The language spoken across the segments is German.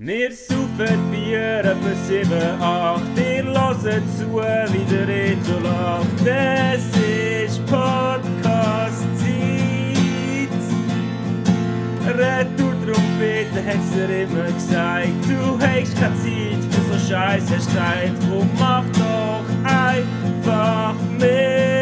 Wir saufen Bier etwa 7, 8, ihr hört zu, wie der Reto lacht. Es ist Podcast-Zeit. Retour-Trompete hat's dir immer gesagt. Du hast keine Zeit für so Scheiß, hast Zeit. Drum mach doch einfach mit.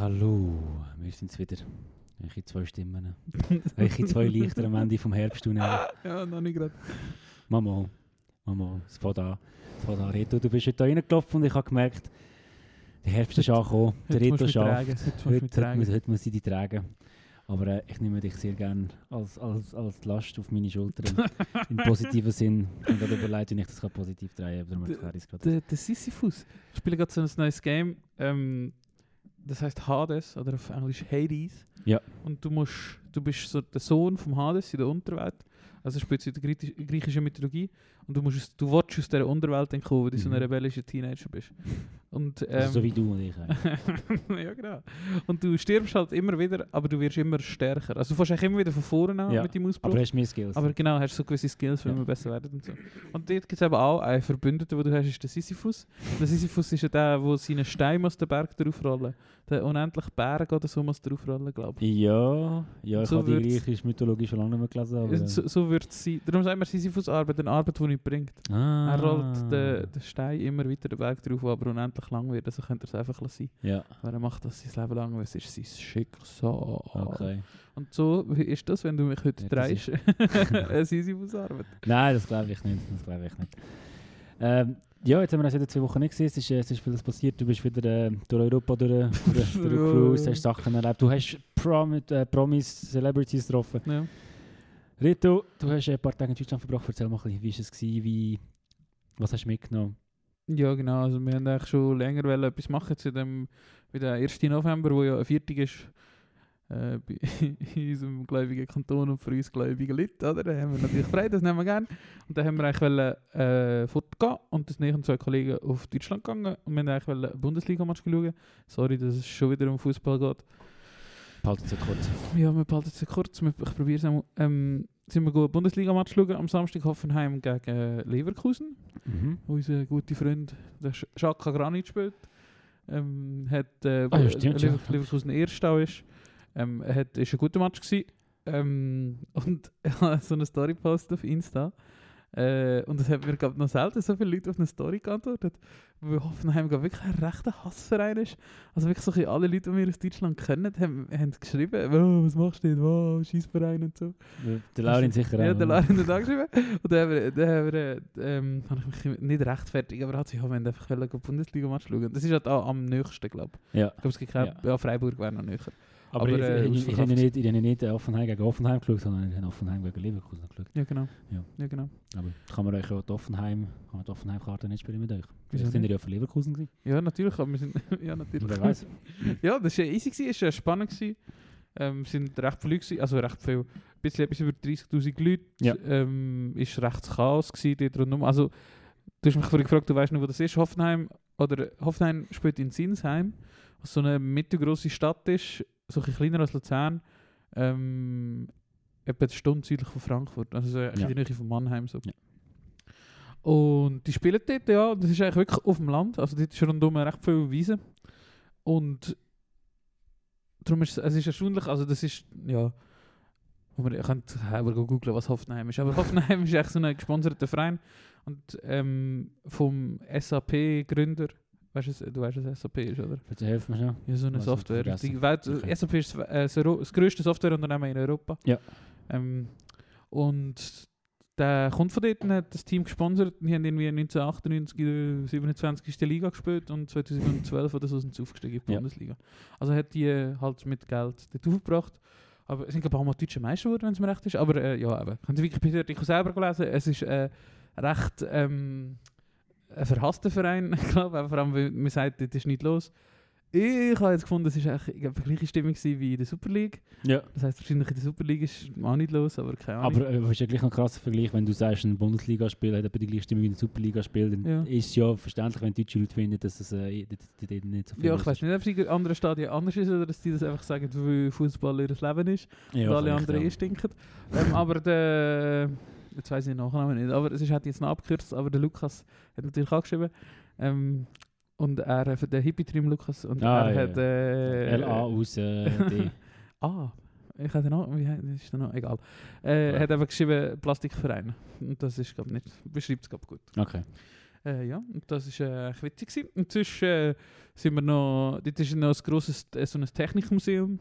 Hallo. Wir sind's wieder. Welche zwei Stimmen. Welche zwei Lichter am Ende vom Herbsttunnel. Ja, noch nicht gerade. Mama, Mama, es fährt an. Es fährt an. Reto, du bist heute reingelaufen und ich habe gemerkt, der Herbst ist angekommen. Der Reto schafft. Heute Heute, muss, heute muss ich dich tragen. Aber äh, ich nehme dich sehr gerne als, als, als Last auf meine Schultern. Im positiven Sinn. Ich habe gerade überlegt, wie ich das positiv drehen kann. Ich es der Sisyphus. Ich spiele gerade so ein neues Game. Ähm, das heißt Hades oder auf Englisch Hades. Ja. Und du musst, du bist so der Sohn vom Hades in der Unterwelt. Also spielst du in der Griechisch- griechischen Mythologie. Und du, musst, aus- du willst aus dieser Unterwelt entkommen, weil du so ein Mhm. rebellischer Teenager bist. Und, ähm, Also so wie du und ich. eigentlich. ja, genau. Und du stirbst halt immer wieder, aber du wirst immer stärker. Also du fährst eigentlich immer wieder von vorne an Ja, mit dem Ausbruch. Aber hast mehr Skills. Aber genau, hast so gewisse Skills, wenn Ja. man besser werden und so. Und dort gibt es eben auch einen Verbündeten, den du hast, ist der Sisyphus. Der Sisyphus ist ja der, der seinen Stein aus den Berg draufrollen Der unendliche Berg oder so muss draufrollen, glaube ich. Ja, ja ich So habe die wird's- griechische Mythologie schon lange nicht mehr gelesen. Aber, So, so wird es sein. Darum sagen wir Sisyphus-Arbeit, eine Arbeit, die nicht bringt. ah, Er rollt den, den Stein immer weiter den Berg drauf, der aber unendlich lang wird. Also könnte er es einfach lassen. Ja, Aber er macht das sein Leben lang, weil es ist sein Schicksal. okay. Und so wie ist das, wenn du mich heute Ja, das drehst. eine Sisyphus-Arbeit. Nein, das glaube ich nicht. Das glaube ich nicht. Ähm, ja, jetzt haben wir uns wieder zwei Wochen nicht gesehen. Es ist, äh, es ist vieles passiert. Du bist wieder äh, durch Europa durch, durch, durch Cruise, hast Sachen erlebt. Du hast Prom äh, Promis, Celebrities getroffen. Ja. Rito, du hast ein paar Tage in Deutschland verbracht. Erzähl mal ein bisschen, wie war es? Wie, was hast du mitgenommen? Ja, genau. Also wir haben eigentlich schon länger etwas machen zu dem, bei der 1. November, wo ja ein Viertag ist äh, in unserem gläubigen Kanton und für uns gläubigen Leute, oder? Da haben wir natürlich frei, das nehmen wir gerne. Und dann haben wir eigentlich wollen, äh, Foto gehen und das nächsten zwei Kollegen auf Deutschland gegangen und wir haben eigentlich wollen Bundesliga-Match schauen. Sorry, dass es schon wieder um Fußball geht. Behalten Sie kurz. Ja, wir behalten es kurz. Ich probiere es einmal. Ähm, sind wir einen Bundesliga-Match schauen am Samstag Hoffenheim gegen Leverkusen. Mhm. Unser guter Freund, der Sch- Xhaka Granit spielt. Ähm, hat, äh, Ah, ja, stimmt, Lever ja. Leverkusen Erster ist. Ähm, hat, ist ein guter Match gewesen. Ähm, und er hat so eine Story gepostet auf Insta. Äh, und es hat mir glaub, noch selten so viele Leute auf eine Story geantwortet, weil Hoffenheim glaub, wirklich ein rechter Hassverein ist. Also wirklich so alle Leute, die wir aus Deutschland kennen, haben, haben geschrieben, oh, was machst du denn, wow, Scheissverein und so. Der Laurin sicher Ja, auch. der Laurin hat angeschrieben. Und dann haben wir, dann haben wir äh, ähm, ich mich nicht rechtfertigt, aber er hat sich ja, wollen einfach gehen Bundesliga-Match schauen. Das ist halt auch am nächsten, glaube ich. Ja. Ich glaube, es gibt kein, Ja. ja. Freiburg wäre noch näher. Aber, Aber, ich, äh, ich, habe nicht, ich habe nicht Offenheim gegen Offenheim geschaut, sondern ich habe Offenheim gegen Leverkusen geschaut. Ja, genau. Ja. ja genau. Aber kann man euch auch die Offenheim, kann man die Offenheim-Karte nicht spielen mit euch? Wieso Vielleicht sind ihr nicht? ja für Leverkusen gewesen. Ja, natürlich, aber wir sind, ja, natürlich. Wer weiß. ja, das war ja easy, es war spannend. Gewesen. Ähm, sind recht viele, gewesen, also recht viel, ein bisschen etwas über 30'000 Leute. Ja. Ähm, ist recht Chaos gewesen dort. Also, du hast mich vorhin gefragt, du weißt noch, wo das ist, Hoffenheim, oder Hoffenheim spielt in Sinsheim, was so eine mittelgroße Stadt ist, so ein kleiner als Luzern, ähm, etwa eine Stunde südlich von Frankfurt, also so Ja. in der Nähe von Mannheim. So. Ja. Und die spielen dort, ja, das ist eigentlich wirklich auf dem Land, also dort ist rundum recht viel Wiese. Und darum ist es, es ist erstaunlich, also das ist, ja, wo man, ihr könnt selber googeln, was Hoffenheim ist, aber Hoffenheim ist echt so ein gesponserter Verein und ähm, vom SAP-Gründer, weißt du, du weißt, was SAP ist, oder? Bitte helf mir schon. Ja, so eine Was ich Software. Die Welt, Okay. SAP ist das, äh, das grösste Softwareunternehmen in Europa. Ja. Ähm, und der kommt von dort hat das Team gesponsert. Die haben irgendwie 1998 in der 27. Liga gespielt und 2012 oder so sind sie aufgestiegen in die Ja. Bundesliga. Also hat die äh, halt mit Geld dort aufgebracht. Aber es sind glaube ich auch mal deutsche Meister geworden, wenn es mir recht ist. Aber äh, ja, eben. Könnt ihr Wikipedia ich selber gelesen. Es ist äh, recht ähm, ein verhasster Verein, ich glaube. Vor allem, weil man sagt, das ist nicht los. Ich habe jetzt gefunden, es war die gleiche Stimmung wie in der Super League. Ja. Das heisst, wahrscheinlich in der Super League ist auch nicht los, aber keine Ahnung. Aber äh, es ist ja gleich noch ein krasser Vergleich, wenn du sagst, ein Bundesligaspiel hat etwa die gleiche Stimme wie ein Superligaspiel, dann Ja. ist es ja verständlich, wenn deutsche Leute finden, dass es äh, dort- nicht so viel ja, ich weiß nicht, ob es in anderen Stadien anders ist oder dass die das einfach sagen, weil Fußball ihr Leben ist Ja, und alle anderen ja. eh stinken. ähm, aber der, jetzt weiß ich den Nachnamen nicht, aber es ist, hat jetzt noch abgekürzt, aber der Lukas hat natürlich auch geschrieben. Ähm, und er, äh, der Hippie-Trim Lukas, und Ah, er ja, hat... Äh, LA aus äh, D. Ah, ich habe noch, wie heißt ist der noch? Egal. Äh, Ja. hat einfach geschrieben Plastikverein. Und das ist, glaube nicht, beschreibt es, glaube gut. Okay. Äh, ja, und das ist äh, witzig. Und sonst äh, sind wir noch, dort ist noch ein grosses, äh, so ein Technikmuseum.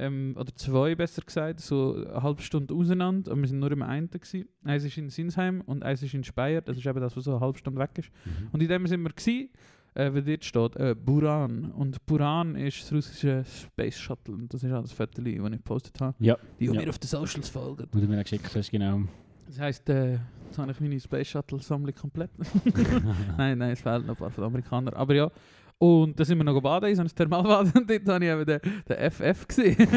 Ähm, oder zwei, besser gesagt, so eine halbe Stunde auseinander. Und wir sind nur im einen gewesen. Eins ist in Sinsheim und eins ist in Speyer. Das ist eben das, was so eine halbe Stunde weg ist. Mhm. Und in dem sind wir gewesen, äh, weil dort steht äh, Buran. Und Buran ist das russische Space Shuttle. Und das ist auch das Foto, das ich gepostet habe. Ja. Die Ja. mir auf den Socials folgen. Wo du mir geschickt hast, genau. Das heisst, äh, jetzt habe ich meine Space Shuttle-Sammlung komplett. nein, nein, es fehlen noch ein paar von den Amerikanern. Aber ja. Und da sind wir noch baden, in so einem Thermalbad. Und dort habe ich eben den, den FF gesehen.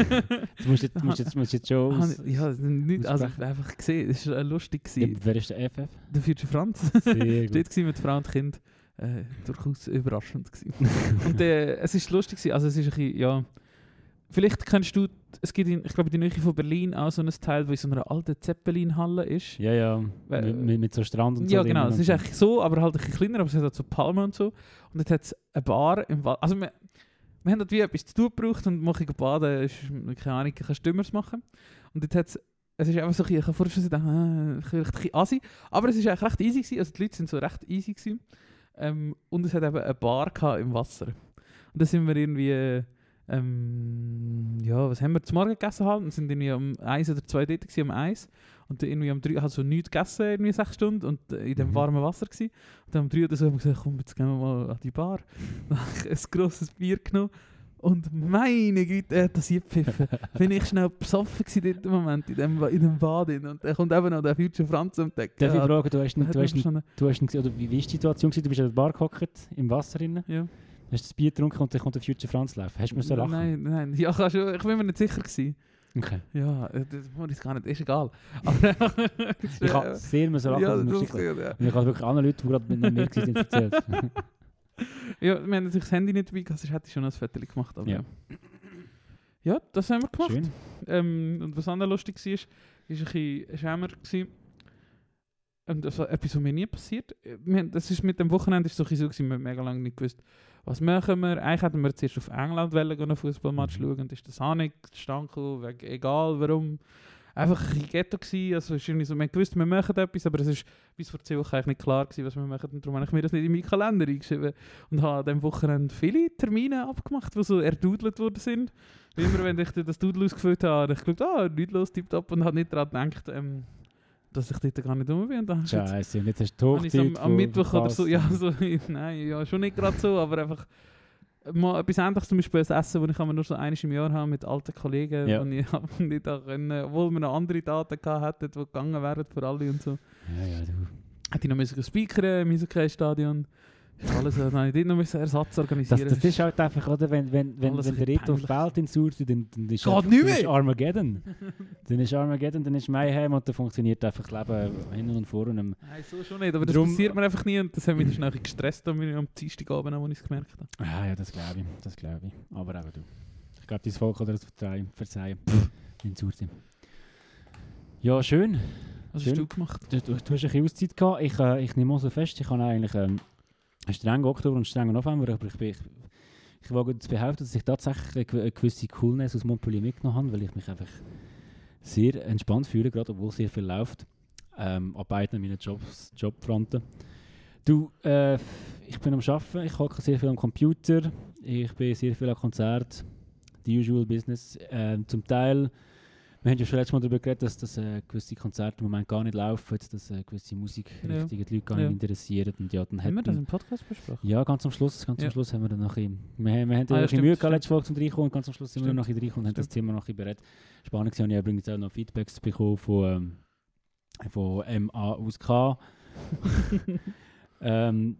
Du musst jetzt, musst jetzt, musst jetzt schon aus... ja, nicht, also einfach gesehen. Das war lustig. Ja, wer ist der FF? Der Future Franz. Sehr gut. Dort war mit Frau und Kind äh, durchaus überraschend. Gewesen. und äh, es ist lustig, gewesen. also es ist ein bisschen, ja... Vielleicht kennst du, es gibt in, ich glaube in der Nähe von Berlin auch so ein Teil, wo in so einer alten Zeppelin-Halle ist. Ja, ja. Wer- mit, mit, so Strand und so. Ja, genau. Es ist eigentlich so, aber halt ein bisschen kleiner, aber es hat halt so Palmen und so. Und dort hat es eine Bar im Wald. Also wir, wir haben dort wie etwas zu tun gebraucht und mache ich baden, ist, keine Ahnung, ich kann Stimmers machen. Und dort hat es, es ist einfach so, ein bisschen- ich habe vorher schon gedacht, äh, ich bin ein bisschen assi, aber es ist eigentlich recht easy gewesen, also die Leute sind so recht easy gewesen. Ähm, und es hat eben eine Bar im Wasser. Und da sind wir irgendwie, äh, ähm, ja, was haben wir zum Morgen gegessen halt? Und sind irgendwie um eins oder zwei dort gewesen, um eins. Und dann irgendwie um drei, halt so nichts gegessen, irgendwie sechs Stunden und äh, in dem Mhm. warmen Wasser gewesen. Und dann um drei oder so haben wir gesagt, komm, jetzt gehen wir mal an die Bar. Dann habe ich ein grosses Bier genommen. Und meine Güte, er hat das gepfiffen. Bin ich schnell besoffen in dem Moment, in dem, in dem Bad. Und dann kommt eben noch der Future Franz um Ecke. Darf ich fragen, du hast, hat du hast, du hast ihn, gesehen, oder wie, ist die Situation? Du bist an der Bar gehockt, im Wasser drin, Ja. Hast das Bier getrunken und dann kommt der Future Franz laufen. Hast du mir so lachen? Nein, nein. Ja, kannst du- ich bin mir nicht sicher gewesen. Okay. Ja, äh, das muss ich gar nicht, ist egal. Ich habe sehr müssen lachen, ja, das ist ja. Und ich habe wirklich anderen Leuten, die gerade mit mir waren, erzählt. ja, wir haben natürlich das Handy nicht dabei, sonst hätte ich schon ein Foto gemacht. Aber Ja. ja. das haben wir gemacht. Schön. Ähm, und was auch noch lustig war, ist ein bisschen Schämer. gewesen. Und das war etwas, was mir nie passiert. Das ist mit dem Wochenende ist so, gewesen, wir haben mega lange nicht gewusst, was machen wir. Eigentlich hätten wir zuerst auf England einen Fußballmatch Mhm. schauen und ist das auch nicht gekommen, wegen, egal warum. Einfach ein Ghetto gewesen, also es ist irgendwie so, wir haben gewusst, wir machen etwas, aber es ist bis vor zwei Wochen eigentlich nicht klar gewesen, was wir machen und darum habe ich mir das nicht in meinen Kalender eingeschrieben und habe an diesem Wochenende viele Termine abgemacht, die so erdudelt worden sind. Wie immer, wenn ich das Doodle ausgefüllt habe, habe ich geschaut, ah, nichts los, tipptopp und habe nicht daran gedacht, ähm, dass ich dort gar nicht rum bin. Und Scheiße, und jetzt hast du Hochzeit am, am Mittwoch oder so, ja, so, nein, ja, schon nicht gerade so, aber einfach mal etwas Ähnliches, zum Beispiel ein Essen, das ich nur so einmal im Jahr habe mit alten Kollegen, Ja. und ich habe nicht da können, obwohl wir noch andere Daten gehabt hätten, die gegangen wären für alle und so. Ja, ja, du. Hätte ich noch müssen speakern im Eishockey-Stadion. Alles, äh, dann habe ich dort noch müssen Ersatz Das, organisieren. das ist halt einfach, oder? Wenn, wenn, wenn, Alles wenn der peinlich. fällt in Surti, dann, dann ist Geht nicht dann mehr. Armageddon. dann ist Armageddon, dann ist Mayhem und dann funktioniert einfach das Leben hinten und vorne. Nein, so schon nicht, aber das Drum- passiert mir einfach nie und das hat mich schnell gestresst, als ich am Dienstagabend, als ich es gemerkt habe. Ah, ja, das glaube ich, das glaube ich. Aber eben du. Ich glaube, dein Volk hat dir das verzeihen. verzeihen. in Surti. Ja, schön. Was Schön. hast du gemacht? Du, du, du hast ein bisschen Auszeit gehabt. Ich, äh, ich nehme auch so fest, ich habe eigentlich ähm, einen strengen Oktober und einen strengen November, aber ich, ich, ich wage zu behaupten, dass ich tatsächlich eine, gew- eine gewisse Coolness aus Montpellier mitgenommen habe, weil ich mich einfach sehr entspannt fühle, gerade obwohl sehr viel läuft. Ähm, an beiden meinen Jobs, Jobfronten. Du, äh, ich bin am Arbeiten, ich hocke sehr viel am Computer, ich bin sehr viel am Konzert, die usual business. Ähm, zum Teil wir haben ja schon letztes Mal darüber geredet, dass, dass äh, gewisse Konzerte im Moment gar nicht laufen, dass äh, gewisse Musikrichtungen die Leute gar Ja. nicht interessieren. Und ja, dann Haben wir das im Podcast besprochen? ja, ganz am Schluss, ganz Ja. am Schluss haben wir dann noch ein wir, haben- wir haben Ah, ja, stimmt, Mühe gehabt, letzte Folge zum Reinkommen und ganz am Schluss sind wir noch ein bisschen reingekommen und haben das. Thema noch ein berät. Spannend war, ich habe übrigens auch noch Feedbacks bekommen von, ähm, von MA aus K. ähm,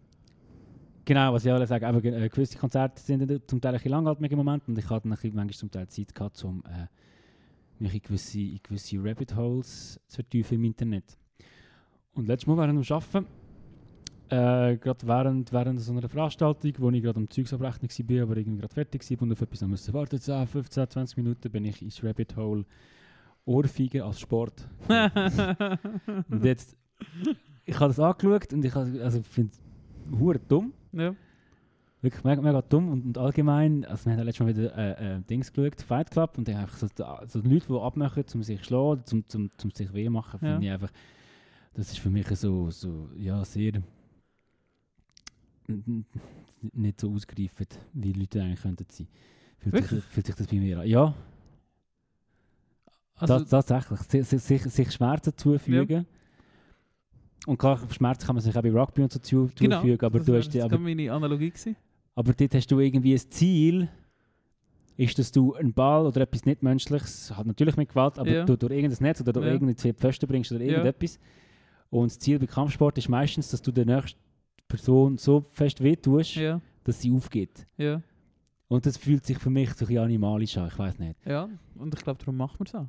Genau, was ich auch sagen, aber äh, gewisse Konzerte sind zum Teil ein bisschen langhaltend im Moment und ich hatte manchmal zum Teil Zeit gehabt, um äh, mich in gewisse, in gewisse Rabbit Holes zu vertiefen im Internet. Und letztes Mal während dem Arbeiten, äh, gerade während, während so einer Veranstaltung, wo ich gerade am Zeugsabrechnen war, aber irgendwie gerade fertig war und auf etwas musste warten, 10, 15, 20 Minuten, bin ich ins Rabbit Hole Ohrfeigen als Sport. und jetzt, ich habe das angeschaut und ich also, finde es dumm. Ja. Wirklich mega, mega dumm und, und allgemein, also wir haben ja letztes Mal wieder äh, äh, Dings geschaut, Fight Club, und dann einfach so, so Leute, die abmachen, um sich zu schlagen, zum, zum, zum sich weh machen, Ja. finde ich einfach, das ist für mich so, so ja, sehr nicht so ausgereift, wie Leute eigentlich könnten sein. Fühlt sich, fühlt sich das bei mir an? Ja, Also, das, tatsächlich. Si- si- Sich, sich Schmerzen zufügen. Und klar, Schmerzen kann man sich auch bei Rugby und so genau, zufügen, aber das du hast die, gerade meine Analogie gewesen. Aber dort hast du irgendwie ein Ziel, ist, dass du einen Ball oder etwas nicht Menschliches, hat natürlich mit Gewalt, aber Ja. du durch irgendein Netz oder durch Ja. irgendeine zwei Pfosten bringst oder irgendetwas. Und das Ziel bei Kampfsport ist meistens, dass du der nächsten Person so fest wehtust, Ja, dass sie aufgeht. ja, Und das fühlt sich für mich so ein bisschen animalisch an, ich weiß nicht. ja. Und ich glaube, darum macht man es auch.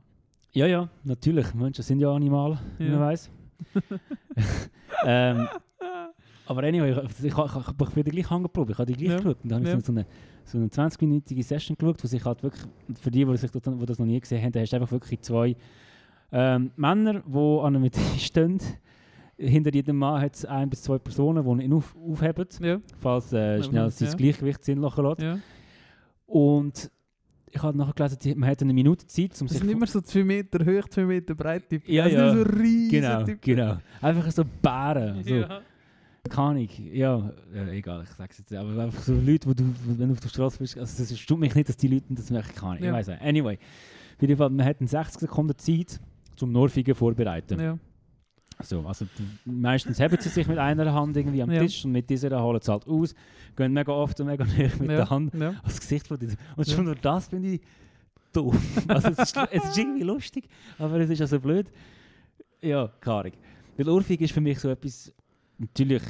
Ja, ja, natürlich. Menschen sind ja Animal, wie Ja. man weiß. ähm, aber anyway, ich, ich, ich, ich, ich bin gleich angeprobt. Ich habe die gleich Ja. geschaut. Und dann habe Ja. ich so eine, so eine 20-minütige Session geschaut, wo sich halt wirklich, für die, die, sich das, die das noch nie gesehen haben, da hast du einfach wirklich zwei ähm, Männer, die an einem Tisch stehen. Hinter jedem Mann hat es ein bis zwei Personen, die ihn auf, aufheben, Ja, falls äh, schnell sein ja. Gleichgewicht sind lassen lässt. Und ich habe nachher gelesen, die- man hat eine Minute Zeit, um Das sich sind immer so 2 Meter hoch, 2 Meter breit. Typ. Ja, das ja. sind so riesige Genau, Typen. genau. Einfach so Bären. So, Ja. Keine Ahnung. Ja, ja, egal, ich sag's jetzt. Aber einfach so Leute, wo du, wenn du auf der Straße bist, also das stimmt mich nicht, dass die Leute das machen. Keine Ahnung. Ich Ja. weiß nicht. Anyway, auf jeden Fall, man hat eine 60 Sekunden Zeit, zum Norfigen vorbereiten. Ja. So, also meistens haben sie sich mit einer Hand irgendwie am Ja. Tisch und mit dieser holen sie halt aus, gehen mega oft und mega näher mit ja. der Hand Ja. ans Gesicht von dieser. Und schon nur das finde ich doof. also es ist, es ist irgendwie lustig, aber es ist also blöd. Ja, Ahnung. Weil Ohrfeige ist für mich so etwas, natürlich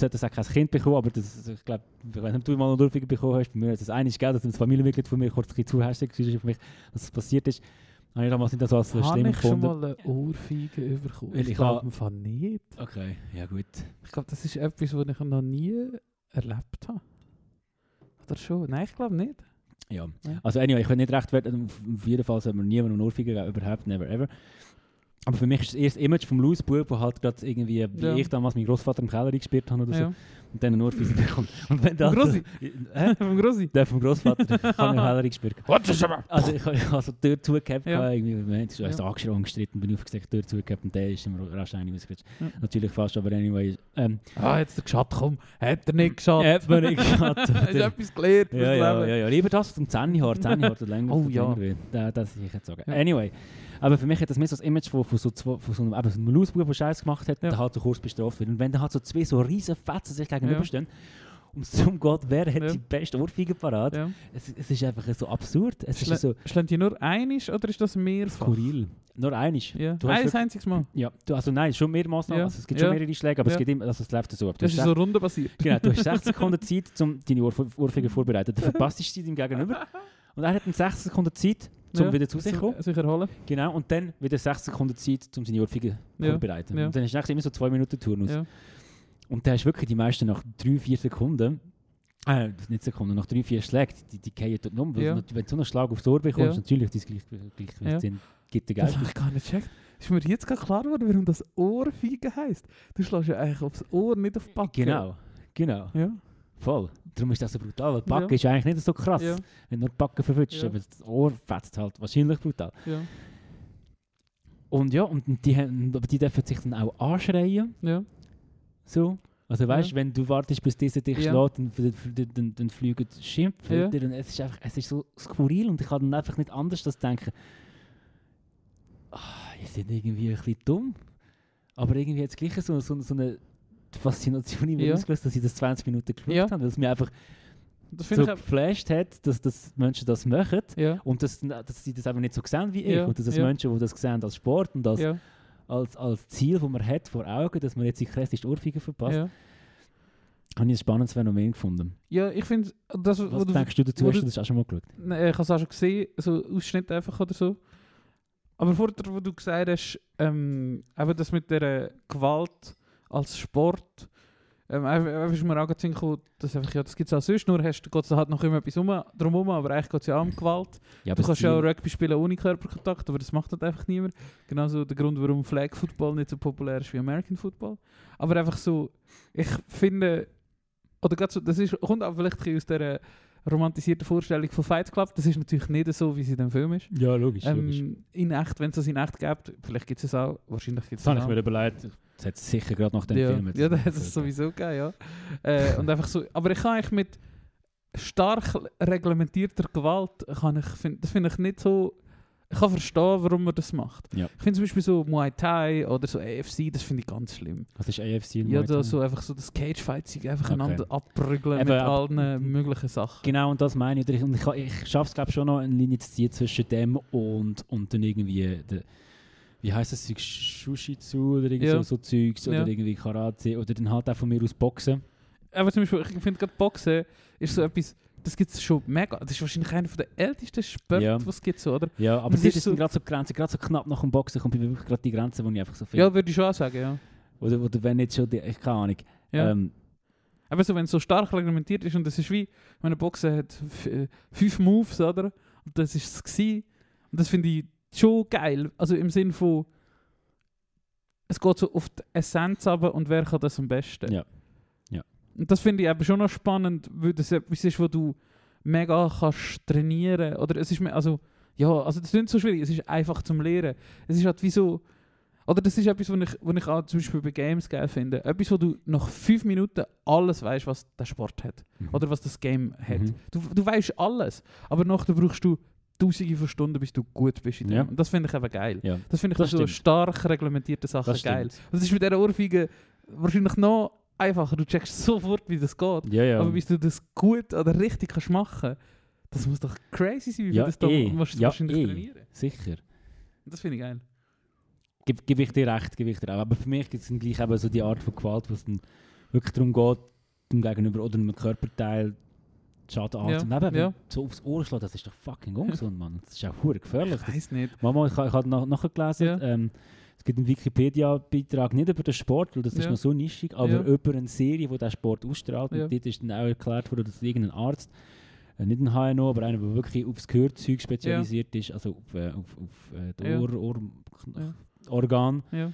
sollte das auch kein Kind bekommen, aber das, ich glaube, wenn du mal eine Ohrfeige bekommen hast, bei mir ist das eine gell, dass ein Familienmitglied von mir kurz ein bisschen zu hastig war für mich, dass das passiert ist. Habe ich damals nicht so als schlimm Habe ich schon gefunden. mal eine Ohrfeige bekommen? Ich ich glaube ha- im Fall nicht. Okay, ja gut. Ich glaube, das ist etwas, was ich noch nie erlebt habe. Oder schon? Nein, ich glaube nicht. Ja. Ja. Also anyway, ich kann nicht recht werden, auf, auf jeden Fall sollte man niemandem eine Ohrfeige geben, überhaupt, never ever. Aber für mich ist das erste Image vom Louis Bub, der halt gerade irgendwie, wie Ja. ich damals meinen Großvater im Keller gespielt habe oder so, Ja. und dann eine Ohrfeige bekommt. Und wenn das... Vom Grossi? Hä? Vom Grossi? Der vom Großvater, ich habe im Keller gespielt. Was ist aber? Also ich, habe so die Tür zugehabt, Ja. irgendwie, wir haben uns Ja. angeschrien, gestritten, bin aufgesagt, die Tür zugehabt und der ist im rasch eine ausgerutscht. Ja. Natürlich fast, aber anyway. Ähm, Ah, jetzt der Geschat, komm. Hat er nicht geschat. hat man nicht gehabt. Hast etwas gelernt fürs Ja, ja, Leben? ja, ja, lieber das zum 10 Jahre, 10 Jahre oder länger. Oh, ja. länger wird. Da, das ich jetzt sagen. Ja. Anyway, aber für mich hat das mehr so das Image von, von, so, zwei, von so einem, eben so einem Lausbub, der Scheiß gemacht hat, Ja. der halt so kurz bestraft wird. Und wenn dann halt so zwei so riesen Fetzen sich gegenüberstehen, um zum Gott, wer hat Ja. die beste Ohrfeige parat? Ja. Es, es ist einfach so absurd. Es Schle- ist so Schlägt die nur einisch oder ist das mehrfach? skurril. Nur einisch. Ja. Du einziges Mal. Ja, du, also nein, schon mehr Maßnahmen. Ja. Also es gibt Ja. schon mehrere Schläge, aber Ja. es, gibt immer, also es läuft so ab. Du Das ist so rundenbasiert. Genau, du hast 60 Sekunden Zeit, um deine Ohr Ohrfeige vorzubereiten. Du verpasst sie deinem Gegenüber. Und er hat dann 60 Sekunden Zeit, um Ja, wieder zu sich zu kommen. Sich erholen. Genau, und dann wieder 60 Sekunden Zeit, um seine Ohrfeige Ja, vorzubereiten. ja. Und dann hast du immer so 2 Minuten Turnus. Ja. Und dann hast du wirklich die meisten nach 3-4 Sekunden, äh, nicht Sekunden, nach 3-4 Schlägen, die, die fallen dort um. Ja. Wenn du so einen Schlag aufs Ohr bekommst, natürlich dein Gleich- Gleichgewicht Ja. gibt dir Das Geld. habe ich gar nicht gecheckt. Ist mir jetzt gerade klar geworden, warum das Ohrfeige heisst. Du schlägst ja eigentlich aufs Ohr, nicht auf die Backe. Genau, genau. Ja. Voll. Darum ist das so brutal. Weil die Backe Ja. ist eigentlich nicht so krass. Ja. Wenn du nur die Backe verwünscht, Ja. aber das Ohr fetzt halt wahrscheinlich brutal. Ja. Und ja, und die, aber die dürfen sich dann auch anschreien. Ja. So. Also weißt du, Ja. wenn du wartest, bis dieser dich Ja. schlägt, dann, dann, dann, dann fliegen Schimpfwörter. Und es ist einfach, es ist so skurril und ich kann dann einfach nicht anders als denken, ah, ihr seid irgendwie ein bisschen dumm. Aber irgendwie hat es gleich so, so, so eine Faszination in mir Ja. ausgelöst, dass ich das 20 Minuten geschaut Ja. habe. Weil es mir einfach Das so geflasht hat, dass, dass Menschen das machen. Ja. Und dass, dass sie das einfach nicht so sehen wie ich. Und dass das. Menschen, die das sehen als Sport und als, als, als Ziel, das man hat vor Augen, dass man jetzt die krasseste Ohrfeige verpasst. Habe ich ein spannendes Phänomen gefunden. Ja, ich finde, Was du- denkst du dazu? Hast du- das auch schon mal geschaut? Nein, ich habe es auch schon gesehen, so Ausschnitte einfach oder so. Aber vorher, wo du gesagt hast, ähm, eben das mit der Gewalt als Sport, ähm, einfach- ist mir auch gekommen, dass einfach, ja, das gibt es auch sonst, nur hast, geht es halt noch immer etwas um, drumherum, aber eigentlich geht es ja auch um Gewalt. Ja, Du kannst ja auch Rugby spielen ohne Körperkontakt, aber das macht halt einfach niemand. Genauso der Grund, warum Flag Football nicht so populär ist wie American Football. Aber einfach so, ich finde, oder gerade so, das ist, kommt auch vielleicht aus der romantisierten Vorstellung von Fight Club. Das ist natürlich nicht so, wie es in dem Film ist. Ja, logisch. logisch. Ähm, in echt, wenn es das in echt gibt, vielleicht gibt es es auch, wahrscheinlich gibt es Das habe ich mir überlegt. Das hat es sicher gerade nach dem ja, Film. ja, das hat es erzählt. sowieso gegeben, ja. äh, und einfach so, aber ich kann eigentlich mit stark reglementierter Gewalt, kann ich, find, das finde ich nicht so, ich kann verstehen, warum man das macht. Ja. Ich finde zum Beispiel so Muay Thai oder so AFC, das finde ich ganz schlimm. Was ist AFC? Ja, Muay da so einfach so das Cage-Fight, einfach Okay. einander abprügeln Eben, mit ab- allen möglichen Sachen. Genau, und das meine ich. Und ich, ich schaffe es, glaube schon noch, eine Linie zu ziehen zwischen dem und, und dann irgendwie, der, wie heißt das, Zeug? Shushizu oder irgendwie Ja. so, so Zeugs oder Ja. irgendwie Karate oder dann halt auch von mir aus Boxen. Aber zum Beispiel, ich finde gerade Boxen ist so etwas, das gibt es schon mega, das ist wahrscheinlich einer der ältesten Sports, Ja. was es gibt, so, oder? Ja, aber das ist so- gerade so die Grenze, gerade so knapp nach dem Boxen kommt wirklich gerade die Grenze, wo ich einfach so viel... Ja, würde ich schon auch sagen, ja. Oder, oder wenn nicht schon, die, ich keine Ahnung. ja. Ähm, Aber so, wenn es so stark reglementiert ist und das ist wie, wenn eine Boxer hat äh, fünf Moves, oder? Und das ist es gewesen. Und das finde ich schon geil. Also im Sinn von, es geht so auf die Essenz aber und wer kann das am besten. Ja. Und das finde ich eben schon noch spannend, weil das etwas ist, wo du mega kannst trainieren. Oder es ist mir, also, ja, also das ist nicht so schwierig, es ist einfach zum Lehren. Es ist halt wie so, oder das ist etwas, was ich, was ich auch zum Beispiel bei Games geil finde. Etwas, wo du nach fünf Minuten alles weißt, was der Sport hat. mhm. Oder was das Game hat. Mhm. Du, du weißt alles, aber nachher brauchst du tausende von Stunden, bis du gut bist in dem. Ja. Und das finde ich eben geil. Ja. Das finde ich Das so stark reglementierte Sachen Das geil. stimmt. Und das ist mit dieser Ohrfeige wahrscheinlich noch einfacher. Du checkst sofort, wie das geht. Ja, ja. Aber bis du das gut oder richtig kannst machen das muss doch crazy sein, wie Ja, du das da eh. musst du Ja, wahrscheinlich eh. trainieren. Sicher. Das finde ich geil. Gebe geb ich dir recht, gebe ich dir auch. Aber für mich gibt es dann gleich eben so die Art von Gewalt, wo es dann wirklich darum geht, dem Gegenüber oder einem Körperteil Schaden Ja, anzunehmen. Eben, ja. So aufs Ohr schlagen, das ist doch fucking ungesund, Mann. Das ist auch hure gefährlich. Ich weiß nicht. Mama, ich, ich habe nach, nachher gelesen, Ja. ähm, es gibt einen Wikipedia-Beitrag nicht über den Sport, weil das ist Ja. noch so nischig, aber Ja. über eine Serie, die diesen Sport ausstrahlt. Ja. Und dort ist dann auch erklärt worden, dass irgendein Arzt, äh, nicht ein HNO, aber einer, der wirklich aufs Gehörzeug spezialisiert ist, also auf, äh, auf, auf äh, Ja. Ohr, Ohr, Ja. Organ, Ja.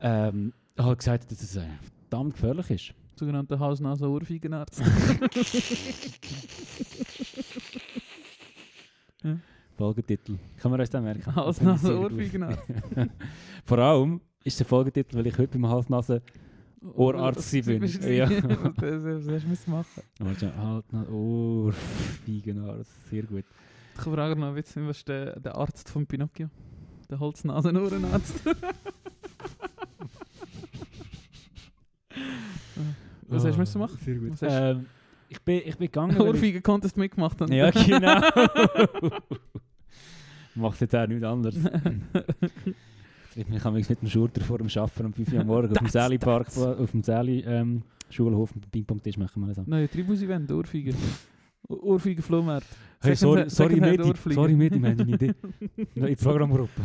ähm, hat gesagt, dass es äh, verdammt gefährlich ist. Sogenannter Hals-Nase-Ohrfeigenarzt. Folgetitel. Kann man uns den merken? Hals-Nase-Ohrfeigenarzt. Vor allem ist der Folgetitel, weil ich heute beim Hals-Nase Ohrarzt gewesen bin. Ja. das, hast du machen. Halt noch Ohrfeigenarzt, sehr gut. Ich frage noch, was ist der, der Arzt von Pinocchio? Der Holznasen-Ohrenarzt. Was hast du machen? Sehr gut. Ähm, ich, bin, ich bin gegangen. weil ich- Ohrfeigen-Contest mitgemacht haben. Ja, genau. Macht jetzt auch nichts anderes. Ich kann mich mit dem Schurter vor dem Arbeiten um 5 Uhr am Morgen auf dem Das- Sally Park, das. auf dem Sally ähm, Schulhof, mit dem Ping-Pong-Tisch machen wir das an. Nein, Tribus-Event, Ohrfeigen. Ohrfeigen-Flohmarkt. Hey, sorry, sorry, Medi, sorry, Medi, wir haben eine Idee. Die Programmgruppe.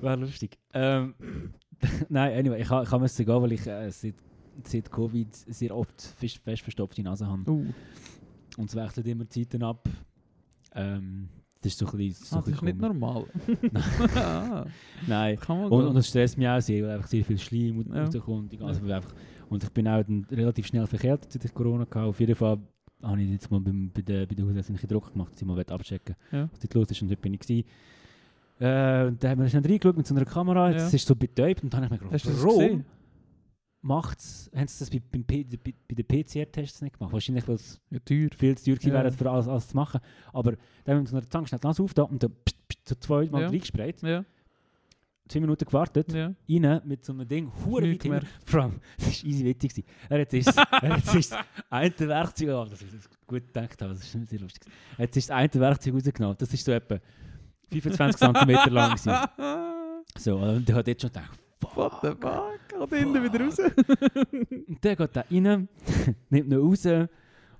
Wäre lustig. Ähm, Nein, anyway, ich, ha- ich habe müssen gehen, weil ich äh, seit, seit Covid sehr oft fest, fest verstopfte Nase habe. Uh, Und es wechselt immer die Zeiten ab. Ähm, das ist so ein bisschen, so ah, das ist nicht normal. ah, Nein. kann man Und, und das stresst mich auch sehr, weil einfach sehr viel Schleim und, Ja. rauskommt. Die ganze, weil einfach, und ich bin auch dann relativ schnell verkehrt, seit ich Corona hatte. Auf jeden Fall habe ich jetzt mal beim, bei der, bei der Hausärztin Druck gemacht, dass ich mal abchecken Ja. was dort los ist. Und dort bin ich. Gewesen. Äh, und da haben wir schnell reingeschaut mit so einer Kamera. Ja. Es ist so betäubt. Und dann habe ich mir gedacht, warum macht's, haben sie das bei, beim P- bei, bei den PCR-Tests nicht gemacht? Wahrscheinlich, weil es Ja, teuer. viel zu teuer gewesen Ja. wäre, für alles, alles zu machen. Aber dann haben wir so eine Zange schnell die Nase aufgetan und dann pst, pst, so zweimal Ja. reingesprayt. Ja, Zwei Minuten gewartet. ja. rein mit so einem Ding, hure weit gemerkt. Vor allem, das war easy witzig. gewesen. Er hat sich das eine Werkzeug, oh, das ist gut gedacht, aber das ist nicht sehr lustig. Er hat sich das eine Werkzeug rausgenommen, das ist so etwa 25 cm lang. Gewesen. So, und der hat jetzt schon gedacht, What the fuck? Geht hinten wieder raus? Und der geht da rein, nimmt ihn raus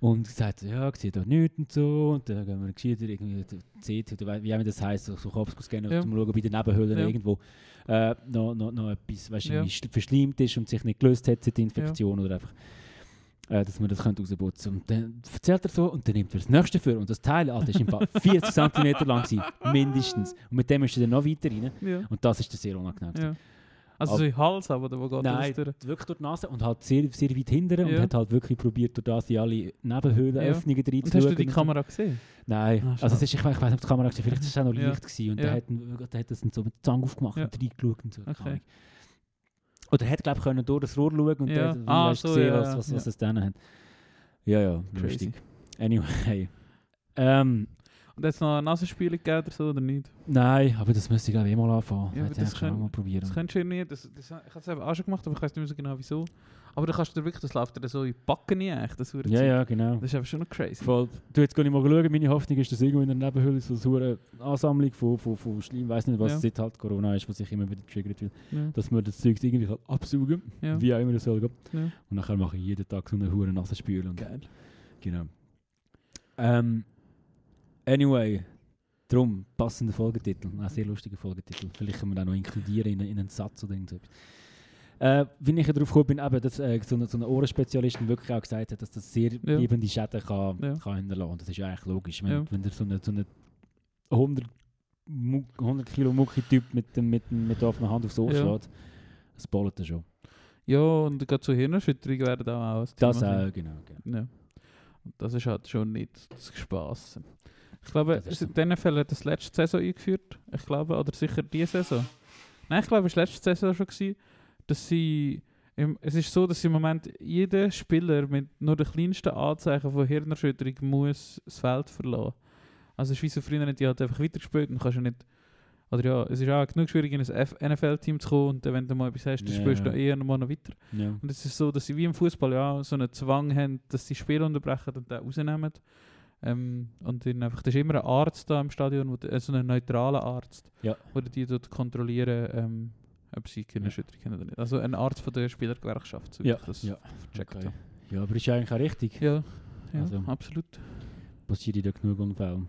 und sagt, ja, ich sehe da nichts und so. Und dann gehen wir gescheiter irgendwie, sieht, oder wie wie das heisst, so, so Kopfscannen, Ja. um zu schauen, bei den Nebenhöhlen Ja. irgendwo äh, noch, noch, noch etwas, weißt du, Ja. verschleimt ist und sich nicht gelöst hat seit der Infektion oder einfach, äh, dass man das könnte rausputzen Und dann erzählt er so und dann nimmt er das nächste für und das Teil, Alter, ist im Fall 40 cm lang gewesen, mindestens. Und mit dem ist er dann noch weiter rein. ja. Und das ist dann sehr unangenehm. ja. Also so den Hals, aber wo geht Nein, das durch? wirklich durch die Nase und halt sehr, sehr weit hinten und Ja. hat halt wirklich probiert, durch das in alle Nebenhöhlenöffnungen ja. Und hast du die Kamera gesehen? Nein, Ah, also es ist, ich, weiß- ich weiß nicht, ob die Kamera gesehen vielleicht ist es auch noch Ja. Licht gewesen und Ja. der hat, dann- der hat das so mit der Zange aufgemacht und reingeschaut und so. Okay. Oder er hat, glaube ich, können durch das Rohr schauen und Ja. dann Ah, so, gesehen, ja, was, ja, was, was ja. es dann hat. Ja, ja, Crazy. lustig. Anyway. Ähm, Und es noch eine Nasenspülung gegeben oder so, oder nicht? nein, aber das müsste ich glaube ich eh mal anfangen. Ja, das schon können- mal probieren. Das kennst du ja nicht. Das, das, ich habe es auch schon gemacht, aber ich weiß nicht mehr so genau wieso. Aber da kannst du dir wirklich, das läuft dir so in die Backen echt. Das, hure Ja, ja, genau. das ist einfach schon noch crazy. Voll. Du jetzt gar nicht mal schauen, meine Hoffnung ist, dass irgendwo in der Nebenhöhle so eine hure Ansammlung von, von, von Schleim, weiß nicht, was Ja. seit halt Corona ist, was sich immer wieder triggert will, Ja. dass man das Zeug irgendwie halt absaugen, Ja. wie auch immer das soll gehen. Ja. Und nachher mache ich jeden Tag so eine hure nasse Spüle. Geil. genau. Ähm, anyway, drum passender Folgetitel, ein sehr lustiger Folgetitel. Vielleicht können wir den auch noch inkludieren in, in einen Satz oder irgend so etwas. Äh, wie ich darauf gekommen bin, eben, dass äh, so eine, so eine Ohrenspezialistin wirklich auch gesagt hat, dass das sehr Ja. bleibende Schäden kann, Ja. kann hinterlassen. Und das ist ja eigentlich logisch. Wenn, Ja. wenn der so eine, so eine 100, Mu 100 Kilo Mucki-Typ mit, mit, mit der offenen Hand aufs Ohr Ja. schlägt, das ballt er schon. Ja, und gerade so Hirnerschütterungen werden da auch ein Das auch, genau. genau. Ja. Und das ist halt schon nicht das Spaß. Ich glaube, in diesen Fällen hat das letzte Saison eingeführt. Ich glaube, oder sicher diese Saison. Nein, ich glaube, es war letzte Saison schon, gewesen, dass sie. Es ist so, dass im Moment jeder Spieler mit nur den kleinsten Anzeichen von Hirnerschütterung muss das Feld verlassen. Also es ist wie so früher die hat einfach weitergespielt und kannst ja nicht... Oder ja, es ist auch genug schwierig in ein NFL-Team zu kommen und dann, wenn du mal etwas hast, dann Ja, spielst du noch eher noch mal noch weiter. Ja. Und es ist so, dass sie wie im Fußball ja so einen Zwang haben, dass sie Spiel unterbrechen und den rausnehmen. Ähm, und dann einfach, das ist immer ein Arzt da im Stadion, wo, der- äh, so ein neutraler Arzt, Ja. wo die dort kontrollieren, ähm, ob sie Kinderschütterung haben oder nicht. Also ein Arzt von der Spielergewerkschaft, so wie Ja, ich das ja. vercheckt Okay. habe. ja, aber ist ja eigentlich auch richtig. Ja, ja Also- absolut. Passiert ja genug Unfälle.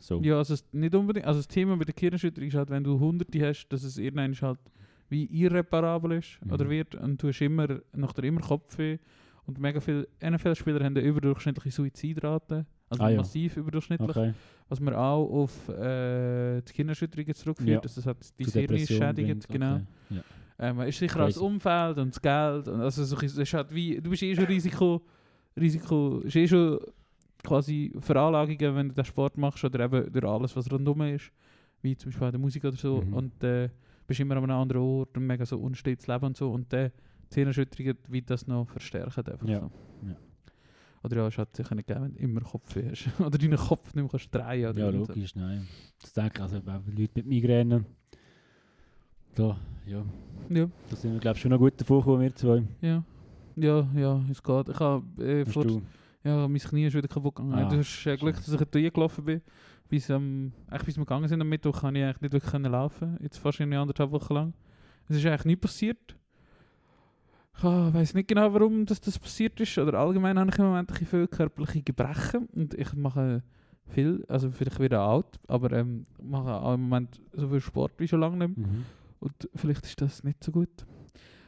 So. Ja, also es, nicht unbedingt. Also das Thema bei der Kirchenschütterung ist halt, wenn du Hunderte hast, dass es irgendwann halt wie irreparabel ist Mhm. oder wird und du hast immer, nach der immer Kopfweh und mega viele NFL-Spieler haben eine überdurchschnittliche Suizidrate, also Ah, ja. massiv überdurchschnittlich, Okay. was man auch auf äh, die Kinderschütterungen zurückführt, Ja. dass das hat die Serie schädigt, genau. okay. Ja. Ähm, ist sicher auch das Crazy. Umfeld und das Geld. Und also so, ist halt wie, du bist eh schon Risiko, Risiko, ist eh schon quasi Veranlagungen, wenn du den Sport machst oder eben durch alles, was rundherum ist, wie zum Beispiel der Musik oder so. Mhm. Und äh, bist immer an einem anderen Ort und mega so unstetes Leben und so. Und dann Zehnerschütterungen, wie das noch verstärken. Einfach Ja. So. Ja. Oder ja, es hat sicher nicht gegeben, wenn du immer Kopfweh hast. oder deinen Kopf nicht mehr kannst drehen oder Ja, irgend so. logisch, nein. Das denke ich, also auch Leute mit Migräne. Da, ja. Ja, Da sind wir, glaube ich, schon noch gut davon gekommen, wir zwei. ja. Ja, ja, es geht. Ich habe äh, vor du? Ja, mein Knie ist wieder kaputt gegangen. Ah, du hast äh, Glück, dass ich dort gelaufen bin. Bis, ähm, eigentlich bis wir gegangen sind am Mittwoch, kann ich eigentlich nicht wirklich laufen. Jetzt fast eine anderthalb Wochen lang. Es ist eigentlich nicht passiert. Ich weiß nicht genau, warum das, das passiert ist. Oder allgemein habe ich im Moment ein viel körperliche Gebrechen. Und ich mache viel, also vielleicht wieder alt, aber ähm, mache auch im Moment so viel Sport wie schon lange nicht mehr. Mhm. Und vielleicht ist das nicht so gut.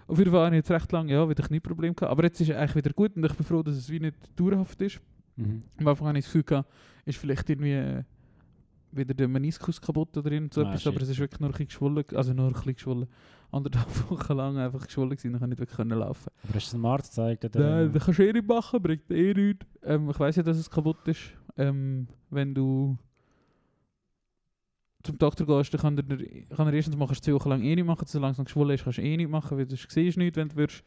Auf jeden Fall habe ich jetzt recht lange ja, wieder Knieprobleme gehabt. Aber jetzt ist es eigentlich wieder gut und ich bin froh, dass es wie nicht dauerhaft ist. Mhm. Am Anfang habe ich das Gefühl gehabt, ist vielleicht irgendwie äh, wieder der Meniskus kaputt oder irgend so etwas, aber es ist wirklich nur ein bisschen geschwollen, also nur ein bisschen geschwollen. Anderthalb Wochen lang einfach geschwollen gewesen, kann ich nicht wirklich können laufen. Aber hast du es dem Arzt gezeigt? Oder? Nein, das kannst du eh nicht machen, bringt eh nichts. Ähm, ich weiss ja, dass es kaputt ist. Ähm, wenn du zum Doktor gehst, dann kann er, kann er erstens machen, zwei Wochen lang eh nicht machen, solange es noch geschwollen ist, kannst du eh nicht machen, weil du siehst nicht, wenn du würdest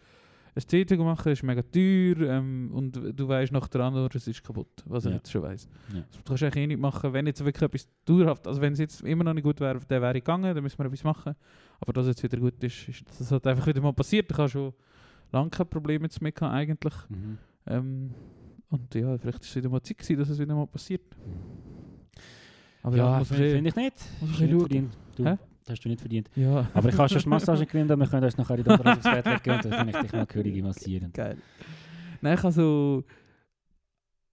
ein CT machen, ist mega teuer ähm, und du weißt nach der anderen, es ist kaputt, was Ja. ich jetzt schon weiss. Ja. Das kannst du eigentlich eh nicht machen, wenn jetzt wirklich etwas dauerhaft, also wenn es jetzt immer noch nicht gut wäre, dann wäre ich gegangen, dann müssen wir etwas machen. Aber dass es jetzt wieder gut ist, ist das hat einfach wieder mal passiert. Ich habe schon lange kein Problem mehr gehabt, eigentlich. Mhm. Ähm, und ja, vielleicht ist es wieder mal Zeit gewesen, dass es wieder mal passiert. Aber Ja, man finde eh- find ich nicht. muss Ist man nicht verdient. Du, Hä? das hast du nicht verdient. Ja. Aber ich habe schon die Massage genommen und wir können uns nachher in der aufs Bett legen und dann kann ich dich mal Könige massieren. Geil. Nein, ich habe so...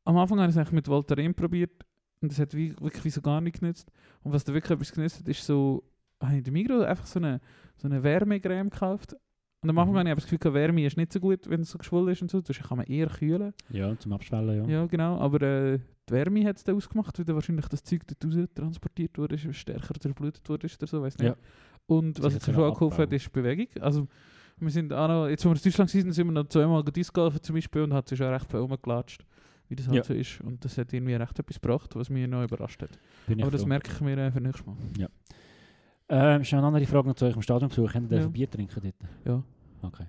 Am Anfang habe ich es eigentlich mit Voltaren probiert und das hat wie, wirklich wie so gar nicht genützt. Und was da wirklich etwas genützt hat, ist so... Habe ich in der Migros einfach so eine, so eine Wärmecreme gekauft. Und am Anfang Mhm. habe ich aber das Gefühl, gehabt, Wärme ist nicht so gut, wenn es so geschwollen ist und so. Das kann man eher kühlen. Ja, zum Abschwellen, ja. Ja, genau. Aber äh, die Wärme hat es dann ausgemacht, weil dann wahrscheinlich das Zeug dort raus transportiert wurde, ist, stärker durchblutet wurde ist oder so, weiß nicht. Ja. Und was Sich jetzt schon angeholfen hat, ist Bewegung. Also, wir sind auch noch, jetzt, wo wir in Deutschland waren, sind wir noch zweimal Disc golfen zum Beispiel und hat sich auch recht viel rumgelatscht, wie das halt Ja. so ist. Und das hat irgendwie recht etwas gebracht, was mich noch überrascht hat. Bin Aber das froh. merke ich mir äh, für nächstes Mal. Ähm, schon eine andere Frage noch zu euch im Stadionbesuch. Ihr Ja. ja. Bier trinken dort? Ja, Okay.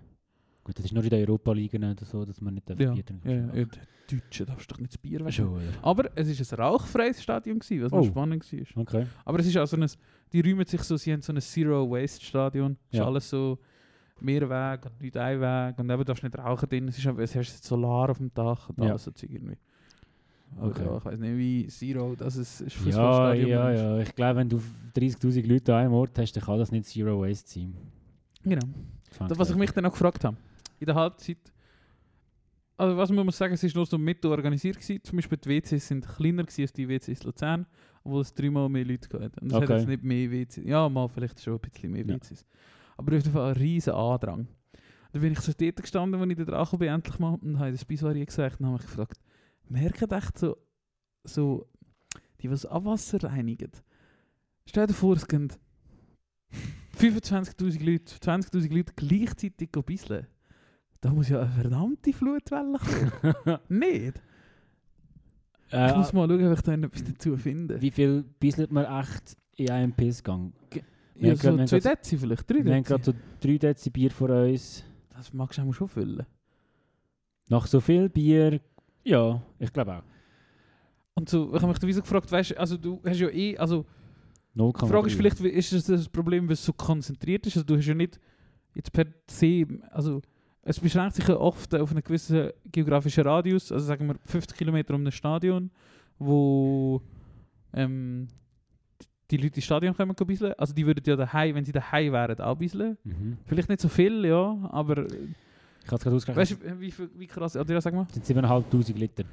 Gut, das ist nur in der Europa-Liga oder so, dass man nicht ja, Bier trinken ja, ja. ja. Die Deutschen darfst du doch nicht das Bier weg. Schon, oder? Aber es war ein rauchfreies Stadion, gewesen, was noch Oh. spannend war. Okay. Aber es ist auch so ein, die räumen sich so, sie haben so ein Zero-Waste-Stadion. Es ist Ja. alles so mehr Weg und nicht ein Weg und eben darfst nicht rauchen drin. Es, ist, es hast Solar auf dem Dach und Ja. alles so Zeug irgendwie. Okay. ja, ich weiß nicht, wie Zero, das ist, ist Ja, Fußballstadion. ja, ja. Ich glaube, wenn du 30'000 Leute an einem Ort hast, dann kann das nicht Zero Waste sein. Genau. Das, was ich mich dann auch gefragt habe, in der Halbzeit, also was muss man sagen, es war nur so mit organisiert gewesen. Zum Beispiel die WCs sind kleiner gewesen als die WCs Luzern, obwohl es dreimal mehr Leute gab. Und es hat Okay. jetzt nicht mehr WCs. Ja, mal vielleicht schon ein bisschen mehr Ja. WCs. Aber auf jeden Fall ein riesen Andrang. Da bin ich so dort gestanden, als ich dort angekommen bin, endlich mal, und habe das Biswari gesagt und habe mich gefragt, merken echt so, so, die, das Abwasser reinigen, stell dir vor, es gehen 25'000 Leute, 20'000 Leute gleichzeitig bisseln. Da muss ja eine verdammte Flutwelle kommen. nicht? Ich äh, muss mal schauen, ob ich da etwas dazu finde. wie viel bisselt man echt in einem Pissgang? Ja, so haben grad- 2 wir haben Dezi vielleicht, 3 Wir haben gerade Dezi. so 3 Dezi Bier vor uns. Das magst du auch schon füllen. Nach so viel Bier, ja, ich glaube auch. Und so, ich habe mich da wieso gefragt, weißt du, also du hast ja eh, also 0,3. die Frage ist vielleicht, ist das das Problem, weil es so konzentriert ist? Also du hast ja nicht jetzt per se, also es beschränkt sich ja oft auf einen gewissen geografischen Radius, also sagen wir 50 Kilometer um ein Stadion, wo ähm, die Leute ins Stadion kommen ein bisschen. Also die würden ja daheim, wenn sie daheim wären, auch ein bisschen. Mhm. Vielleicht nicht so viel, ja, aber Ich habe es gerade ausgerechnet. weißt du, wie, viel- wie krass, oder ja, sag mal. Das sind 7'500 Liter.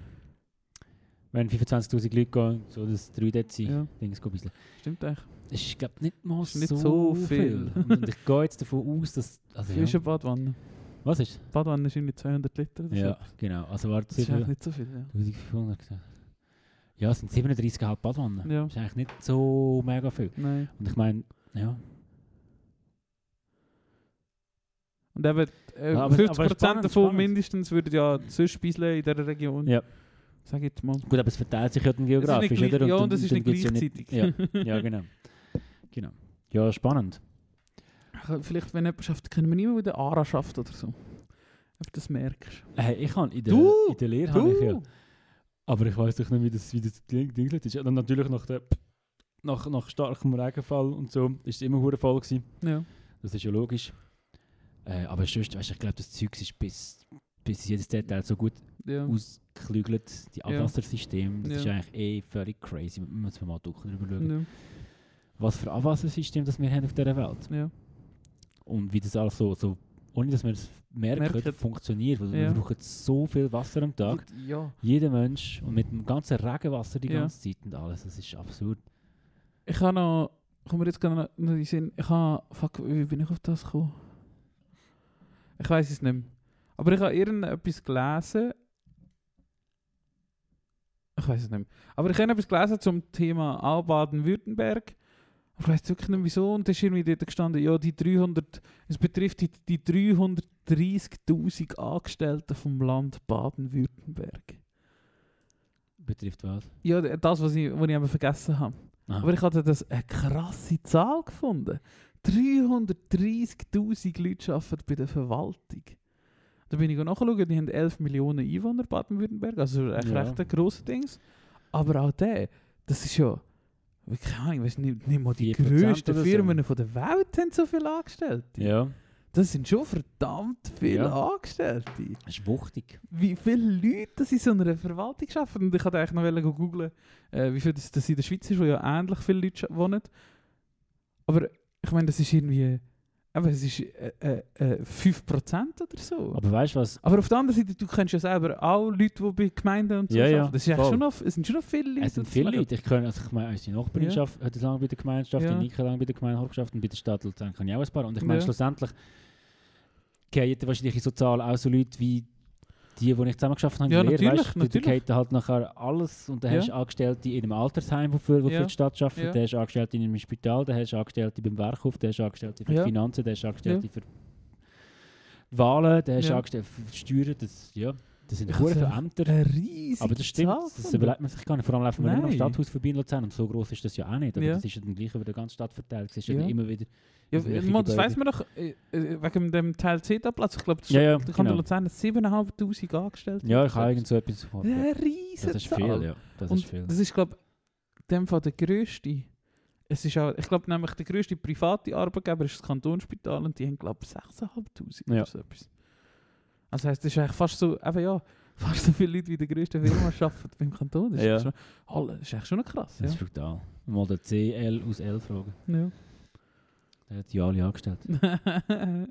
Wenn 25'000 Leute gehen, so das 3 Dezi Ja. Dings ein bisschen. Stimmt eigentlich. Das ist, glaube nicht mal Ist nicht so, so viel. viel. Und, ich gehe jetzt davon aus, dass... Also, Wie ist ja. eine Badwanne? Was ist? Badwanne ist irgendwie 200 Liter Ja, so. genau. Also warte, Das ist eigentlich nicht so viel, ja. 1500 gesagt. Ja, es sind 37,5 Badwannen. Ja. Das ist eigentlich nicht so mega viel. Nein. Und ich meine, ja, Und eben äh, Ja, aber- 50% aber spannend, davon spannend. mindestens würden ja sonst in dieser Region. Ja. Sag ich jetzt mal. gut, aber es verteilt sich ja dann geografisch, oder? ja, dann- und das ist nicht gleichzeitig. ja, ja, genau. genau. Ja, spannend. Vielleicht, wenn jemand schafft, können wir nicht mehr der ARA schafft oder so. Ob du das merkst. Hey, ich habe in der, Du! in der Lehre habe ich ja, aber ich weiß doch nicht, wie das, wie das Ding Ding ist. Dann natürlich nach, der, nach, nach starkem Regenfall und so ist es immer hure voll gewesen. Ja. Das ist ja logisch. Äh, aber sonst, weißt, ich glaube, das Zeug ist bis, bis jedes Detail so gut ja. ausgeklügelt, die Ja. Abwassersystem. Das Ja. ist eigentlich eh völlig crazy. Man muss mal drüber schauen. Ja. Was für Abwassersystem das wir haben auf dieser Welt. ja. Und wie das alles so, so ohne dass wir es merken, Merken. funktioniert. Weil Ja. wir brauchen so viel Wasser am Tag. Ja. Jeder Mensch und mit dem ganzen Regenwasser die Ja. ganze Zeit und alles. Das ist absurd. Ich habe noch, kommen wir jetzt noch noch in den Sinn, ich habe, fuck, wie bin ich auf das gekommen? Ich weiß es nicht mehr. Aber ich habe irgendetwas gelesen. Ich weiß es nicht mehr. Aber ich habe etwas gelesen zum Thema auch Baden-Württemberg. Ich weiß wirklich nicht wieso. Und da ist irgendwie dort gestanden, ja, die 300, es betrifft die, die 330.000 Angestellten vom Land Baden-Württemberg. Betrifft was? Ja, das, was ich, was ich eben vergessen habe. Aha. Aber ich hatte das eine krasse Zahl gefunden. 330.000 Leute arbeiten bei der Verwaltung. Da bin ich nachschauen, die haben 11 Millionen Einwohner Baden-Württemberg, also echt Ja. recht ein grosser Dings. Aber auch der, das ist ja, keine Ahnung, ich weiss nicht, nicht mal die 4% grössten oder so. Firmen von der Welt haben so viele Angestellte. ja, Das sind schon verdammt viele Ja. Angestellte. das ist wuchtig. Wie viele Leute das in so einer Verwaltung arbeiten. Und ich wollte eigentlich noch googeln, äh, wie viel das, das in der Schweiz ist, wo ja ähnlich viele Leute wohnen. Aber ich meine, das ist irgendwie, aber es ist äh, äh, äh, 5% oder so. Aber weißt du was? Aber auf der anderen Seite, du kennst ja selber auch Leute, die bei Gemeinden und so Ja, ja. Das ist schon noch, es sind schon noch viele Leute. Es sind viele Leute. Ich, kann, also ich meine, unsere Nachbarin Ja. hat lange bei der Gemeinschaft, Ja. die Nika lange bei der Gemeinde geschafft und bei der Stadt Luzern kann ich auch ein paar. Und ich meine, Ja. schlussendlich gehen wahrscheinlich in so Zahlen auch so Leute wie die, die ich zusammen geschafft habe. Ja, Lehre, natürlich, weißt, natürlich. Da geht halt nachher alles und dann Ja. hast du Angestellte in einem Altersheim, die für, die Ja. für die Stadt arbeiten, Ja. dann hast du Angestellte in einem Spital, dann hast du Angestellte beim Werkhof, dann hast du Angestellte für Ja. die Finanzen, dann hast du Angestellte für Wahlen, dann hast du Ja. Angestellte für die Steuern. Das, ja, das sind sag- viele Ämter. Aber das stimmt, Zahl das überlegt man sich gar nicht. Vor allem laufen wir immer am Nein. Stadthaus vorbei in Luzern und so groß ist das ja auch nicht. Aber Ja. das ist ja dann gleich über die ganze Stadt verteilt. Es ist ja, Ja. dann immer wieder... Ja, man, das weiss man doch, äh, äh, wegen dem Teil C-Platz, ich glaube, Ja, ja, da kann genau. Luzern 7'500 angestellt. Ja, ich habe irgend so etwas... Eine riesige Das ist viel, ja. Das Und ist viel. das ist, glaube ich, dem Fall der grösste. Es ist auch, ich glaube, nämlich der grösste private Arbeitgeber ist das Kantonsspital und die haben, glaube ich, 6'500 Ja. oder so etwas. Also heisst, das ist eigentlich fast so, eben ja, fast so viele Leute wie der grösste Firma arbeiten beim Kanton. Das ist, Ja. schon, oh, das ist eigentlich schon krass. Das Ja. ist brutal. Mal den CL aus L fragen. Ja. Der hat die alle angestellt.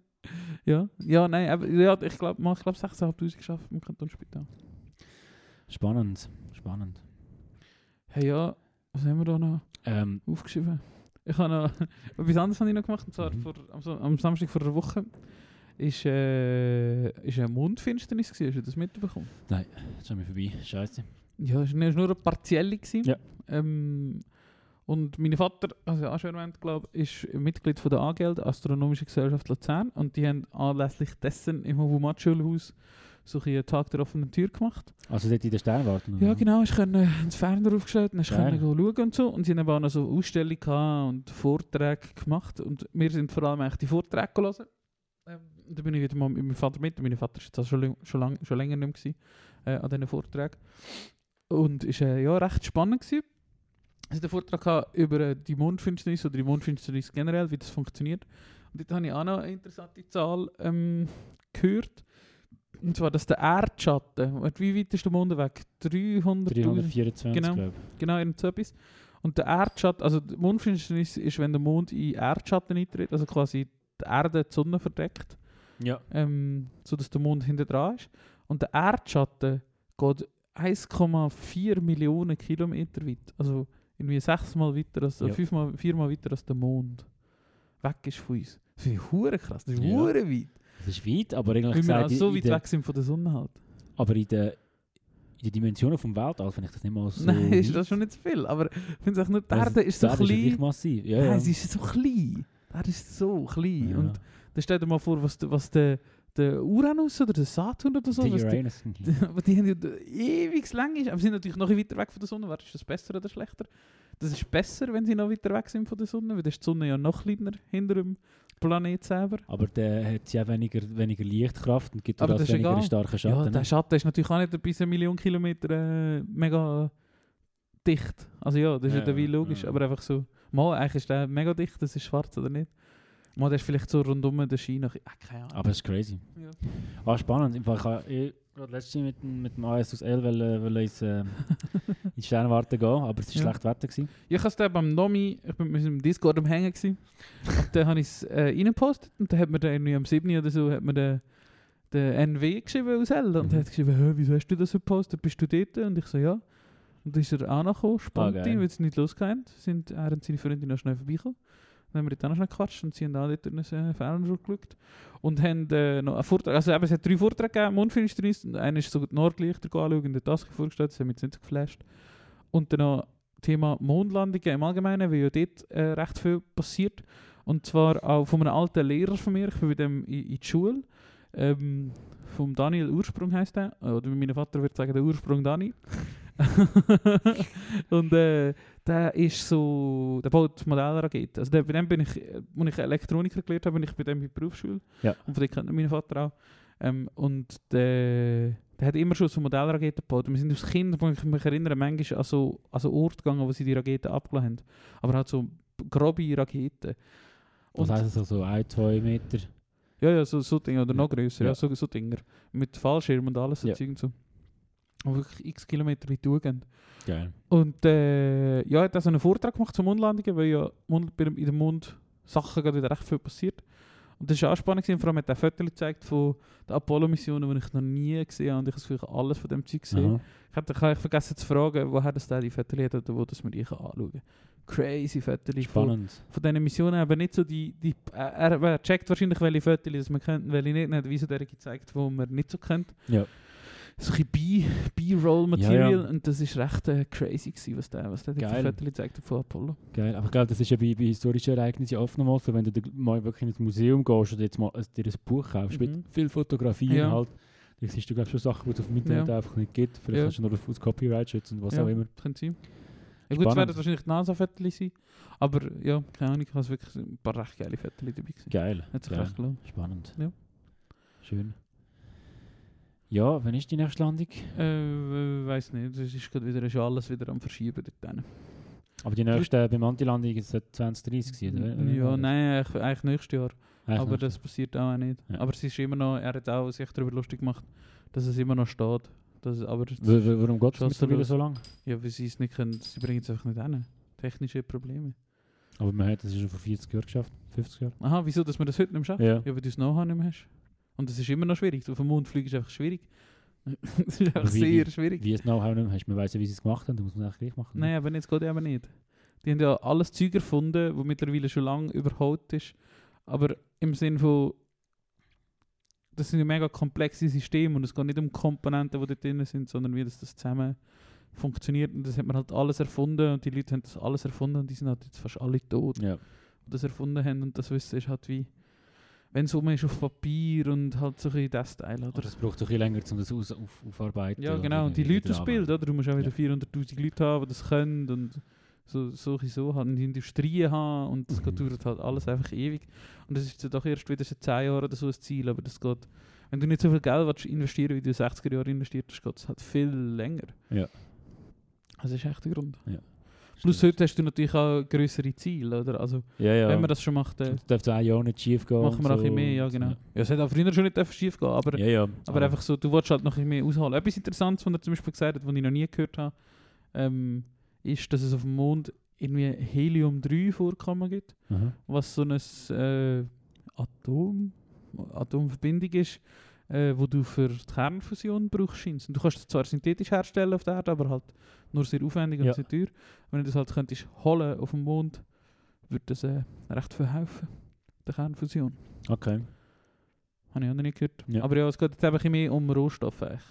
ja, ja, nein, aber, ja, ich glaube, ich glaube 6'500 geschafft im Kantonsspital. Spannend. Spannend. Hey, ja, was haben wir da noch Ähm, aufgeschrieben? Ich habe noch etwas anderes habe ich noch gemacht, und zwar Mhm. vor, am, am Samstag vor einer Woche ist, äh, ist eine Mondfinsternis gewesen. Hast du das mitbekommen? jetzt sind wir vorbei. Scheiße. Ja, es war nur eine partielle. Gewesen. Ja. Ähm, und mein Vater, also auch schon erwähnt, glaube ist Mitglied von der AGL, der Astronomische Gesellschaft Luzern. Und die haben anlässlich dessen im Hobumat-Schulhaus so einen Tag der offenen Tür gemacht. Also dort in der Sternwarte? Ja, genau. Ich konnte ins Fernseher aufgestellt und ich konnte schauen und so. Und sie haben auch noch so Ausstellungen und Vorträge gemacht. Und wir sind vor allem eigentlich die Vorträge gelesen. Ähm, da bin ich wieder mal mit meinem Vater mit. Mein Vater war jetzt schon, schon, lang, schon länger nicht mehr gewesen, äh, an diesen Vorträgen. Und es war äh, ja, recht spannend. Gewesen. Es hat einen Vortrag gehabt über äh, die Mondfinsternis oder die Mondfinsternis generell, wie das funktioniert. Und dort habe ich auch noch eine interessante Zahl ähm, gehört. Und zwar, dass der Erdschatten, wie weit ist der Mond weg? 300'000 324, Genau. glaube Genau, irgend so etwas. Und der Erdschatten, also die Mondfinsternis ist, wenn der Mond in Erdschatten eintritt, also quasi die Erde die Sonne verdeckt, ich. Ja. ähm, sodass der Mond hinter dran ist. Und der Erdschatten geht 1,4 Millionen Kilometer weit. Also irgendwie sechsmal weiter, als, Ja. fünfmal, viermal weiter als der Mond weg ist von uns. Das finde ich hure krass, das ist Ja. weit. Das ist weit, aber eigentlich Weil wir gesagt, auch in- so weit der- weg sind von der Sonne halt. aber in den in den Dimensionen vom Weltall finde ich das nicht mal so Nein, ist das schon nicht zu viel. Aber ich finde es auch nur, die Also, Erde ist so die Erde klein. gleich massiv. Ja, Nein, ja. sie ist so klein. Er ist so klein. Ja. Und dann stell dir mal vor, was, der- was der, der Uranus oder der Saturn oder so, Der die, Uranus. aber die haben ja ewig lang ist, aber sie sind natürlich noch weiter weg von der Sonne. Wer ist das besser oder schlechter? Das ist besser, wenn sie noch weiter weg sind von der Sonne, weil dann ist die Sonne ja noch kleiner hinter dem Planet selber. Aber der hat ja weniger, weniger Lichtkraft und gibt Aber das weniger egal. starken Ja, Schatten. der ne? Schatten ist natürlich auch nicht bis eine Million Kilometer äh, mega dicht. Also ja, das ist ja, Ja, ja, logisch, ja. aber einfach so, mal, eigentlich ist der mega dicht, das ist schwarz oder nicht. Mal, der ist vielleicht so rundum der Schein ah, keine Ahnung. Aber es ist crazy. Ja. Ah, spannend. Ich habe eh gerade letztes mit, dem- mit dem AS aus L wollen, wollen ins, äh, in Sternwarte gehen, aber es war Ja. schlecht Wetter. Gewesen. Ich dann beim Nomi, ich bin mit im Discord am Hängen gewesen. und dann habe ich es äh, reingepostet und dann hat mir dann irgendwie am 7. oder so hat mir der, der NW geschrieben aus L und Mhm. hat geschrieben, wieso hast du das gepostet, bist du dort? Und ich so, ja. Und dann ist er auch noch gekommen, spannend, Ah, weil es nicht losgegangen sind. Er und seine Freundin noch schnell vorbeigekommen. Dann haben wir dort auch noch gequatscht und sie haben auch dort in einen Fernseher geschaut. Und haben äh, noch einen Vortrag, also eben, es hat drei Vorträge gegeben, Mondfinsternis, einer ist so die Nordlichter anschauen hat das vorgestellt, das hat mich jetzt nicht geflasht. Und dann noch Thema Mondlandungen im Allgemeinen, weil ja dort äh, recht viel passiert. Und zwar auch von einem alten Lehrer von mir, ich bin bei dem in, in die Schule, ähm, vom Daniel Ursprung heißt er, oder mein Vater würde sagen, der Ursprung Dani. und äh, der ist so, der baut Modellraketen. Also der, bei dem bin ich, äh, als ich Elektroniker gelernt habe, bin ich bei dem in der Berufsschule. Ja. Und von dem kennt mein Vater auch. Ähm, und der, der hat immer schon so Modellraketen gebaut. Und wir sind als Kind, wo ich mich erinnere, manchmal an so, an so Orte gegangen, wo sie die Raketen abgelassen haben. Aber halt so grobe Raketen. Das heisst also so ein, zwei Meter. Ja, ja, so, so Dinge, oder Ja. noch grösser, ja. Ja. so, so Dinger. Mit Fallschirm und alles, so Ja. Zeug und so. Und wirklich x Kilometer weit durchgehen. Geil. Und äh, ja, er hat also einen Vortrag gemacht zur Mondlandungen, weil ja Mond, bei dem- in der Sachen gerade wieder recht viel passiert. Und das war auch spannend, gewesen. vor allem hat er Fotos gezeigt von den Apollo-Missionen, die ich noch nie gesehen habe. Und ich habe ich habe alles von dem Zeug gesehen. Aha. Ich habe ich vergessen zu fragen, woher das der die Fotos hat oder wo das wir die kann anschauen. Crazy Fotos von, Spannend. von diesen Missionen, aber nicht so die... die er, er checkt wahrscheinlich, welche Fotos das man kennt und welche nicht. Er hat wie so der gezeigt, die man nicht so kennt. Ja. So ein B-Roll-Material Ja, ja. und das ist recht äh, crazy gewesen, was der, was der Fotos gezeigt hat von Apollo. Geil. Aber ich glaube, das ist ja bei, bei historischen Ereignissen oft nochmal so, wenn du mal wirklich ins Museum gehst oder jetzt mal ein- dir ein Buch kaufst Mhm. mit viel Fotografien Ja. halt, dann siehst du glaube schon Sachen, die es auf dem Internet Ja. einfach nicht gibt. Vielleicht Ja. kannst du nur auf Copyright schützen und was Ja. auch immer. Könnte sein. Ja gut, es werden wahrscheinlich NASA-Fotos sein, aber ja, keine Ahnung, ich habe wirklich ein paar recht geile Fotos dabei gesehen. Geil. Hat sich recht gelohnt. Spannend. Ja. Schön. Ja, wann ist die nächste Landung? Äh, weiß nicht, es ist gerade wieder, ist alles wieder am Verschieben dort. Aber die nächste bemannte Landung ist 2030 gewesen, oder? Ja, nein, eigentlich, nächstes Jahr. Eigentlich aber nicht. das passiert auch nicht. Ja. Aber es ist immer noch, er hat auch sich darüber lustig gemacht, dass es immer noch steht. Dass es, aber w- warum geht es mittlerweile so so lang? ja, weil sie es nicht können, sie bringen es einfach nicht hin. Technische Probleme. Aber man hat das schon vor 40 Jahren geschafft, 50 Jahren. Aha, wieso, dass man das heute nicht mehr schafft? Ja. Ja, weil du das Know-how nicht mehr hast. Und das ist immer noch schwierig. Auf dem Mond fliegen ist einfach schwierig. das ist einfach sehr wie- schwierig. Wie es Know-how nicht hast, man weiß ja, wie sie es gemacht haben, dann muss man es eigentlich gleich machen. ne? Nein, aber jetzt geht eben nicht. Die haben ja alles Zeug erfunden, das mittlerweile schon lange überholt ist. Aber im Sinn von, das sind ja mega komplexe Systeme und es geht nicht um Komponenten, die dort drin sind, sondern wie das, das zusammen funktioniert. Und das hat man halt alles erfunden und die Leute haben das alles erfunden und die sind halt jetzt fast alle tot, Ja. die das erfunden haben. Und das Wissen ist halt wie, wenn es um ist auf Papier und halt so ein bisschen das Teil. Oder? Oder es braucht so ein bisschen länger, um das aus, auf, aufarbeiten. Ja, genau. Und die Leute das Bild, oder? Du musst auch wieder Ja. 400'000 Leute haben, die das können und so, solche so haben, die Industrien haben und das Mhm. dauert halt alles einfach ewig. Und das ist doch erst wieder seit 10 Jahren oder so ein Ziel, aber das geht, wenn du nicht so viel Geld willst investieren wie du in die 60er Jahre investiert hast, geht es halt viel länger. Ja. Das ist echt der Grund. Ja. Plus heute hast du natürlich auch größere Ziele, oder? Also, Ja, ja. wenn man das schon macht, äh, Es darf auch ja nicht schief gehen. machen wir und auch ein bisschen so. mehr, ja genau. Ja, es hätte auch früher schon nicht schief gehen aber Ja, ja. Aber einfach so, du willst halt noch ein bisschen mehr ausholen. Etwas Interessantes, was er zum Beispiel gesagt hat, was ich noch nie gehört habe, ähm, ist, dass es auf dem Mond irgendwie Helium-3 Vorkommen gibt, Aha. was so eine äh, Atom, Atomverbindung ist, äh, wo du für die Kernfusion brauchst. scheinst. Und du kannst es zwar synthetisch herstellen auf der Erde, aber halt nur sehr aufwendig Ja. und sehr teuer. Wenn du das halt könntest holen auf dem Mond, würde das äh, recht viel helfen, der Kernfusion. Okay. Habe ich auch noch nie gehört. Ja. Aber ja, es geht jetzt eben mehr um Rohstoffe. eigentlich.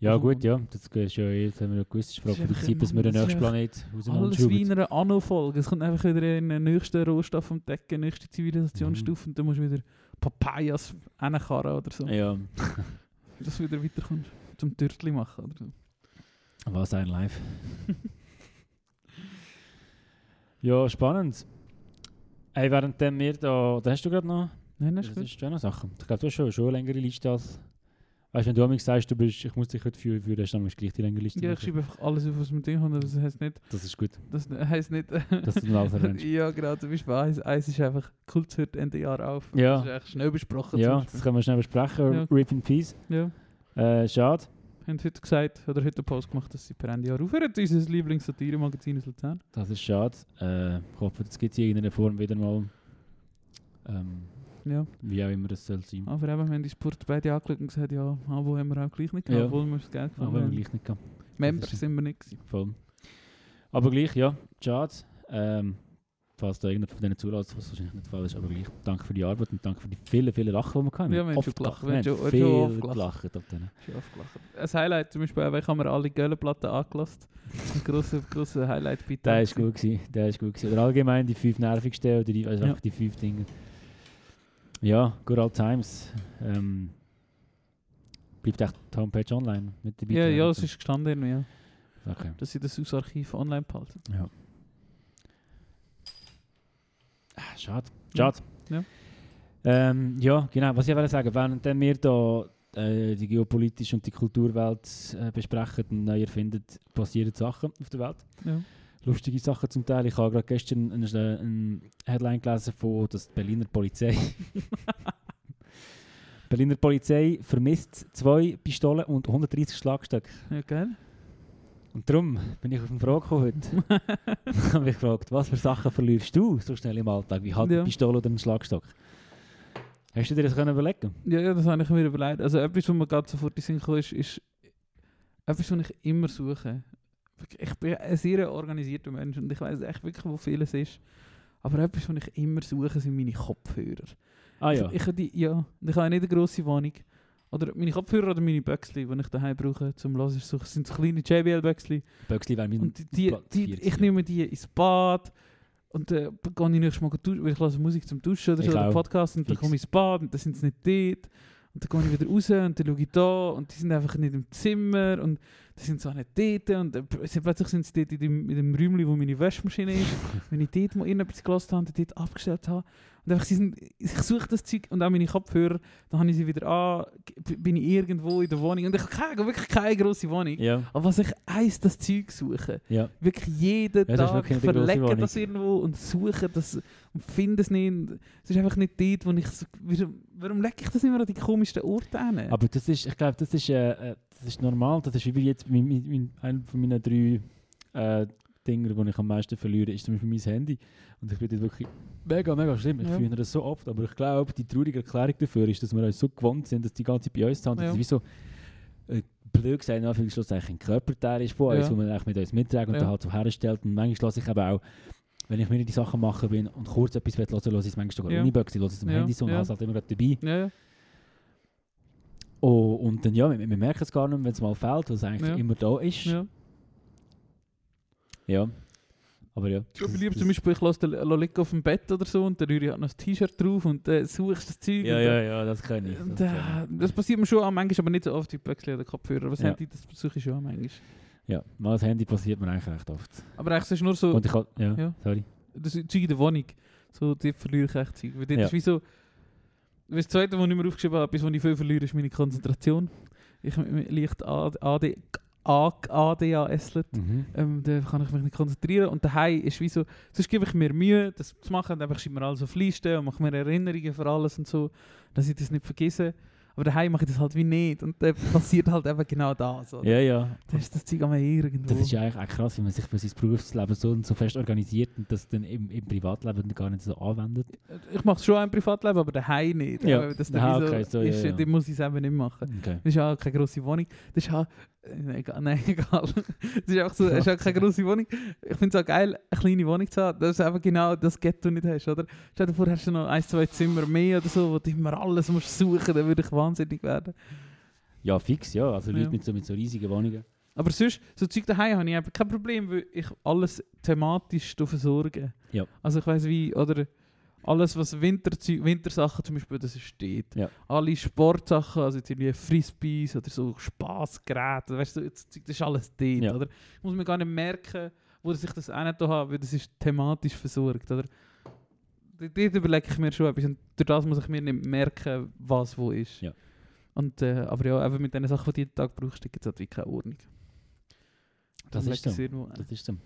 Ja, Also, gut, ja. Das ist ja jetzt haben wir ja ist Das Frage einfach- Zeit, dass wir den nächsten Planet Alles wie in einer Anno-Folge. Es kommt einfach wieder in den nächsten Rohstoff entdecken, nächste Zivilisationsstufe und dann musst du wieder Papayas reinkarren oder so. Ja, Dass du wieder weiterkommst. Zum Törtli machen oder so. was ein Live. ja, spannend. Hey, während wir da, da hast du gerade noch, Nein, das das ist gut. ist schon noch Sachen. Ich glaube, du hast schon, schon eine längere Liste als, weißt du, wenn du mir sagst, du bist, ich muss dich heute führen, führen, hast du dann gleich die längere Liste. Ja, ich machen. schreibe einfach alles auf, was dir kommt. aber Das heisst nicht, Das ist gut, das heisst nicht, dass du dann alles erwähnst. ja genau, zum Beispiel eins, eins ist einfach, Kult hört Ende Jahr auf. Ja. Das ist echt schnell besprochen. Ja, das können wir schnell besprechen. Ja. Rip in Peace. ja. Äh, schade. haben heute gesagt, oder heute einen Post gemacht, dass sie per Ende Jahr aufhören. Unser Lieblings-Satire-Magazin aus Luzern. Das ist schade. Äh, ich hoffe, das gibt es in irgendeiner Form wieder mal. Ähm, Ja. wie auch immer das soll sein. Aber eben, wir haben die Sport beide angeschaut und gesagt, ja, Abo haben wir auch gleich nicht gehabt, Ja. obwohl wir das Geld Aber gefunden wir haben. gleich nicht gehabt. Member sind wir nicht gewesen. Voll. Aber gleich, ja, schade. Ähm, falls da irgendjemand von denen zulässt, was wahrscheinlich nicht der Fall ist, aber gleich. Danke für die Arbeit und danke für die vielen, vielen Lachen, die wir hatten. Ja, wir haben schon gelacht. Wir Wir haben haben schon- viel schon gelacht. Ein Highlight zum Beispiel, ich habe mir alle Göhlenplatten angelassen. Ein grosser, grosser Highlight bei Der ist gut gewesen, der ist gut gewesen. Oder allgemein die fünf nervigsten oder die, also Ja. einfach die fünf Dinge. Ja, good old times. Ähm, bleibt echt die Homepage online mit dabei. Ja, ja, es ist gestanden ja, Okay. dass sie das aus Archiv online behalten. Ja. Ah, Schade. Ja. Schade. Ja. Ähm, ja, genau. Was ich wollte sagen, während wir da äh, die geopolitische und die Kulturwelt äh, besprechen und neu erfinden, passieren Sachen auf der Welt. Ja. Lustige Sachen zum Teil. Ich habe gerade gestern eine, eine Headline gelesen von der Berliner Polizei. Berliner Polizei vermisst zwei Pistolen und 130 Schlagstöcke. ja, geil. Und darum bin ich auf eine Frage gekommen heute. ich habe mich gefragt, was für Sachen verlierst du so schnell im Alltag? Wie halt Ja. eine Pistole oder einen Schlagstock? Hast du dir das können überlegen Ja, ja, das habe ich mir überlegt. Also etwas, was mir gerade sofort in Sinn kam, ist, ist etwas, was ich immer suche. Ich bin ein sehr organisierter Mensch und ich weiß echt wirklich, wo vieles ist. Aber etwas, was ich immer suche, sind meine Kopfhörer. Ah ja, Ich, ich, die, ja, ich habe nicht eine grosse Wohnung. Oder meine Kopfhörer oder meine Böxli, die ich daheim brauche zum Hören. So- Das sind so kleine JBL-Böxli. Böxli wäre mein Und die, die, die, 40, ich nehme die ins Bad und dann äh, gehe ich nächstes Mal duschen, weil ich höre Musik zum Duschen oder so, oder. Podcast und dann komme ich ins Bad und dann sind sie nicht dort. Und dann gehe ich wieder raus und dann schaue ich da und die sind einfach nicht im Zimmer und die sind so nicht dort und pl- plötzlich sind sie dort in dem, in dem Räumchen, wo meine Waschmaschine ist. Wenn ich dort mal irgendetwas gelassen habe und dort abgestellt habe. Und einfach, sie sind, ich suche das Zeug und auch meine Kopfhörer, dann habe ich sie wieder an, bin ich irgendwo in der Wohnung und ich habe keine, wirklich keine grosse Wohnung. Ja, Aber was ich eins das Zeug suche, ja. wirklich jeden Ja, Tag verlegen das irgendwo und suchen das und finde es nicht. Es ist einfach nicht dort, wo ich warum, warum lege ich das immer an die komischsten Orte hin? Aber das ist, ich glaube, das ist, äh, äh, das ist normal. Das ist wie jetzt mein, mein, einer von meinen drei äh, Dinger, die ich am meisten verliere, ist zum Beispiel mein Handy. Und ich bin dort wirklich mega, mega schlimm. Ich Ja. fühle das so oft. Aber ich glaube, die traurige Erklärung dafür ist, dass wir uns so gewohnt sind, dass die ganze Zeit bei uns sind. Das Ja. ist wie so, äh, blöd gesagt, in Anführungszeichen, ein Körperteil ist von uns, Ja. wo man eigentlich mit uns mitträgt und Ja. dann halt so herstellt. Und manchmal lasse ich eben auch, wenn ich mir die Sachen machen bin und kurz etwas hören will, höre ich es manchmal sogar Ja. höre ich es am Ja. Handy so und Ja. habe es halt immer gerade dabei. Ja. Oh, und dann, ja, wir, wir merken es gar nicht, wenn es mal fehlt, weil es eigentlich Ja. immer da ist. Ja. Ja. Aber ja. Ich lieber zum Beispiel, ich lasse den Lolika auf dem Bett oder so und dann rühre ich halt noch ein T-Shirt drauf und dann suche ich das Zeug. Ja, und ja, ja, das kann ich. Und, Das kann äh, das passiert mir schon auch manchmal, aber nicht so oft, die Böxli oder Kopfhörer. Aber das Ja. Handy, das suche ich schon auch manchmal. ich. Ja, mal das Handy passiert mir eigentlich recht oft. Aber eigentlich ist es nur so, Und ich ja, Ja. sorry. das Zeug in der Wohnung. So, dort verliere ich echt Zeug. Weil dort Ja. ist wie so... Das Zweite, was ich mir aufgeschrieben habe, etwas, was ich viel verliere, ist meine Konzentration. Ich leicht AD, AD, ADHS. Mhm. Ähm, da kann ich mich nicht konzentrieren. Und daheim ist wie so, sonst gebe ich mir Mühe, das zu machen. Und einfach schreibe mir alles auf Listen und mache mir Erinnerungen für alles und so, dass ich das nicht vergesse. Aber daheim mache ich das halt wie nicht. Und dann passiert halt eben genau das. Oder? Ja, ja. Da ist das Zeug einmal irgendwo. Das ist ja eigentlich auch krass, wie man sich für sein Berufsleben so, so fest organisiert und das dann im, im Privatleben gar nicht so anwendet. Ich mache es schon auch im Privatleben, aber daheim nicht. Ja. Aber Das dann so, okay, so, ja, ist, ja. Die muss ich selber nicht machen. Okay. Das ist auch keine grosse Wohnung. Das ist auch... äh, Egal, nein, egal. Das ist einfach so, es ist auch keine grosse Wohnung. Ich finde es auch geil, eine kleine Wohnung zu haben. Das ist einfach genau das Ghetto nicht hast, oder? Stell dir vor, hast du noch ein, zwei Zimmer mehr oder so, wo du immer alles musst suchen, dann würde ich wahnsinnig werden. Ja, fix, ja. Also Leute Ja. mit, so, mit so riesigen Wohnungen. Aber sonst, so Zeug daheim habe ich eben kein Problem, weil ich alles thematisch versorge. Ja. Also ich weiss wie, oder alles was Winterzeug, Wintersachen zum Beispiel, das ist steht. Ja. Alle Sportsachen, also jetzt irgendwie Frisbees oder so Spaßgeräte, weißt du, das ist alles dort, Ja. oder? Ich muss mir gar nicht merken, wo ich das auch nicht habe, weil das ist thematisch versorgt, oder? Dort überlege ich mir schon etwas und durch das muss ich mir nicht merken, was wo ist. Ja. Und, äh, aber ja, eben mit den Sachen, die du jeden Tag brauchst, gibt es halt wie keine Ordnung. Das ist lege ich so. Das ist so.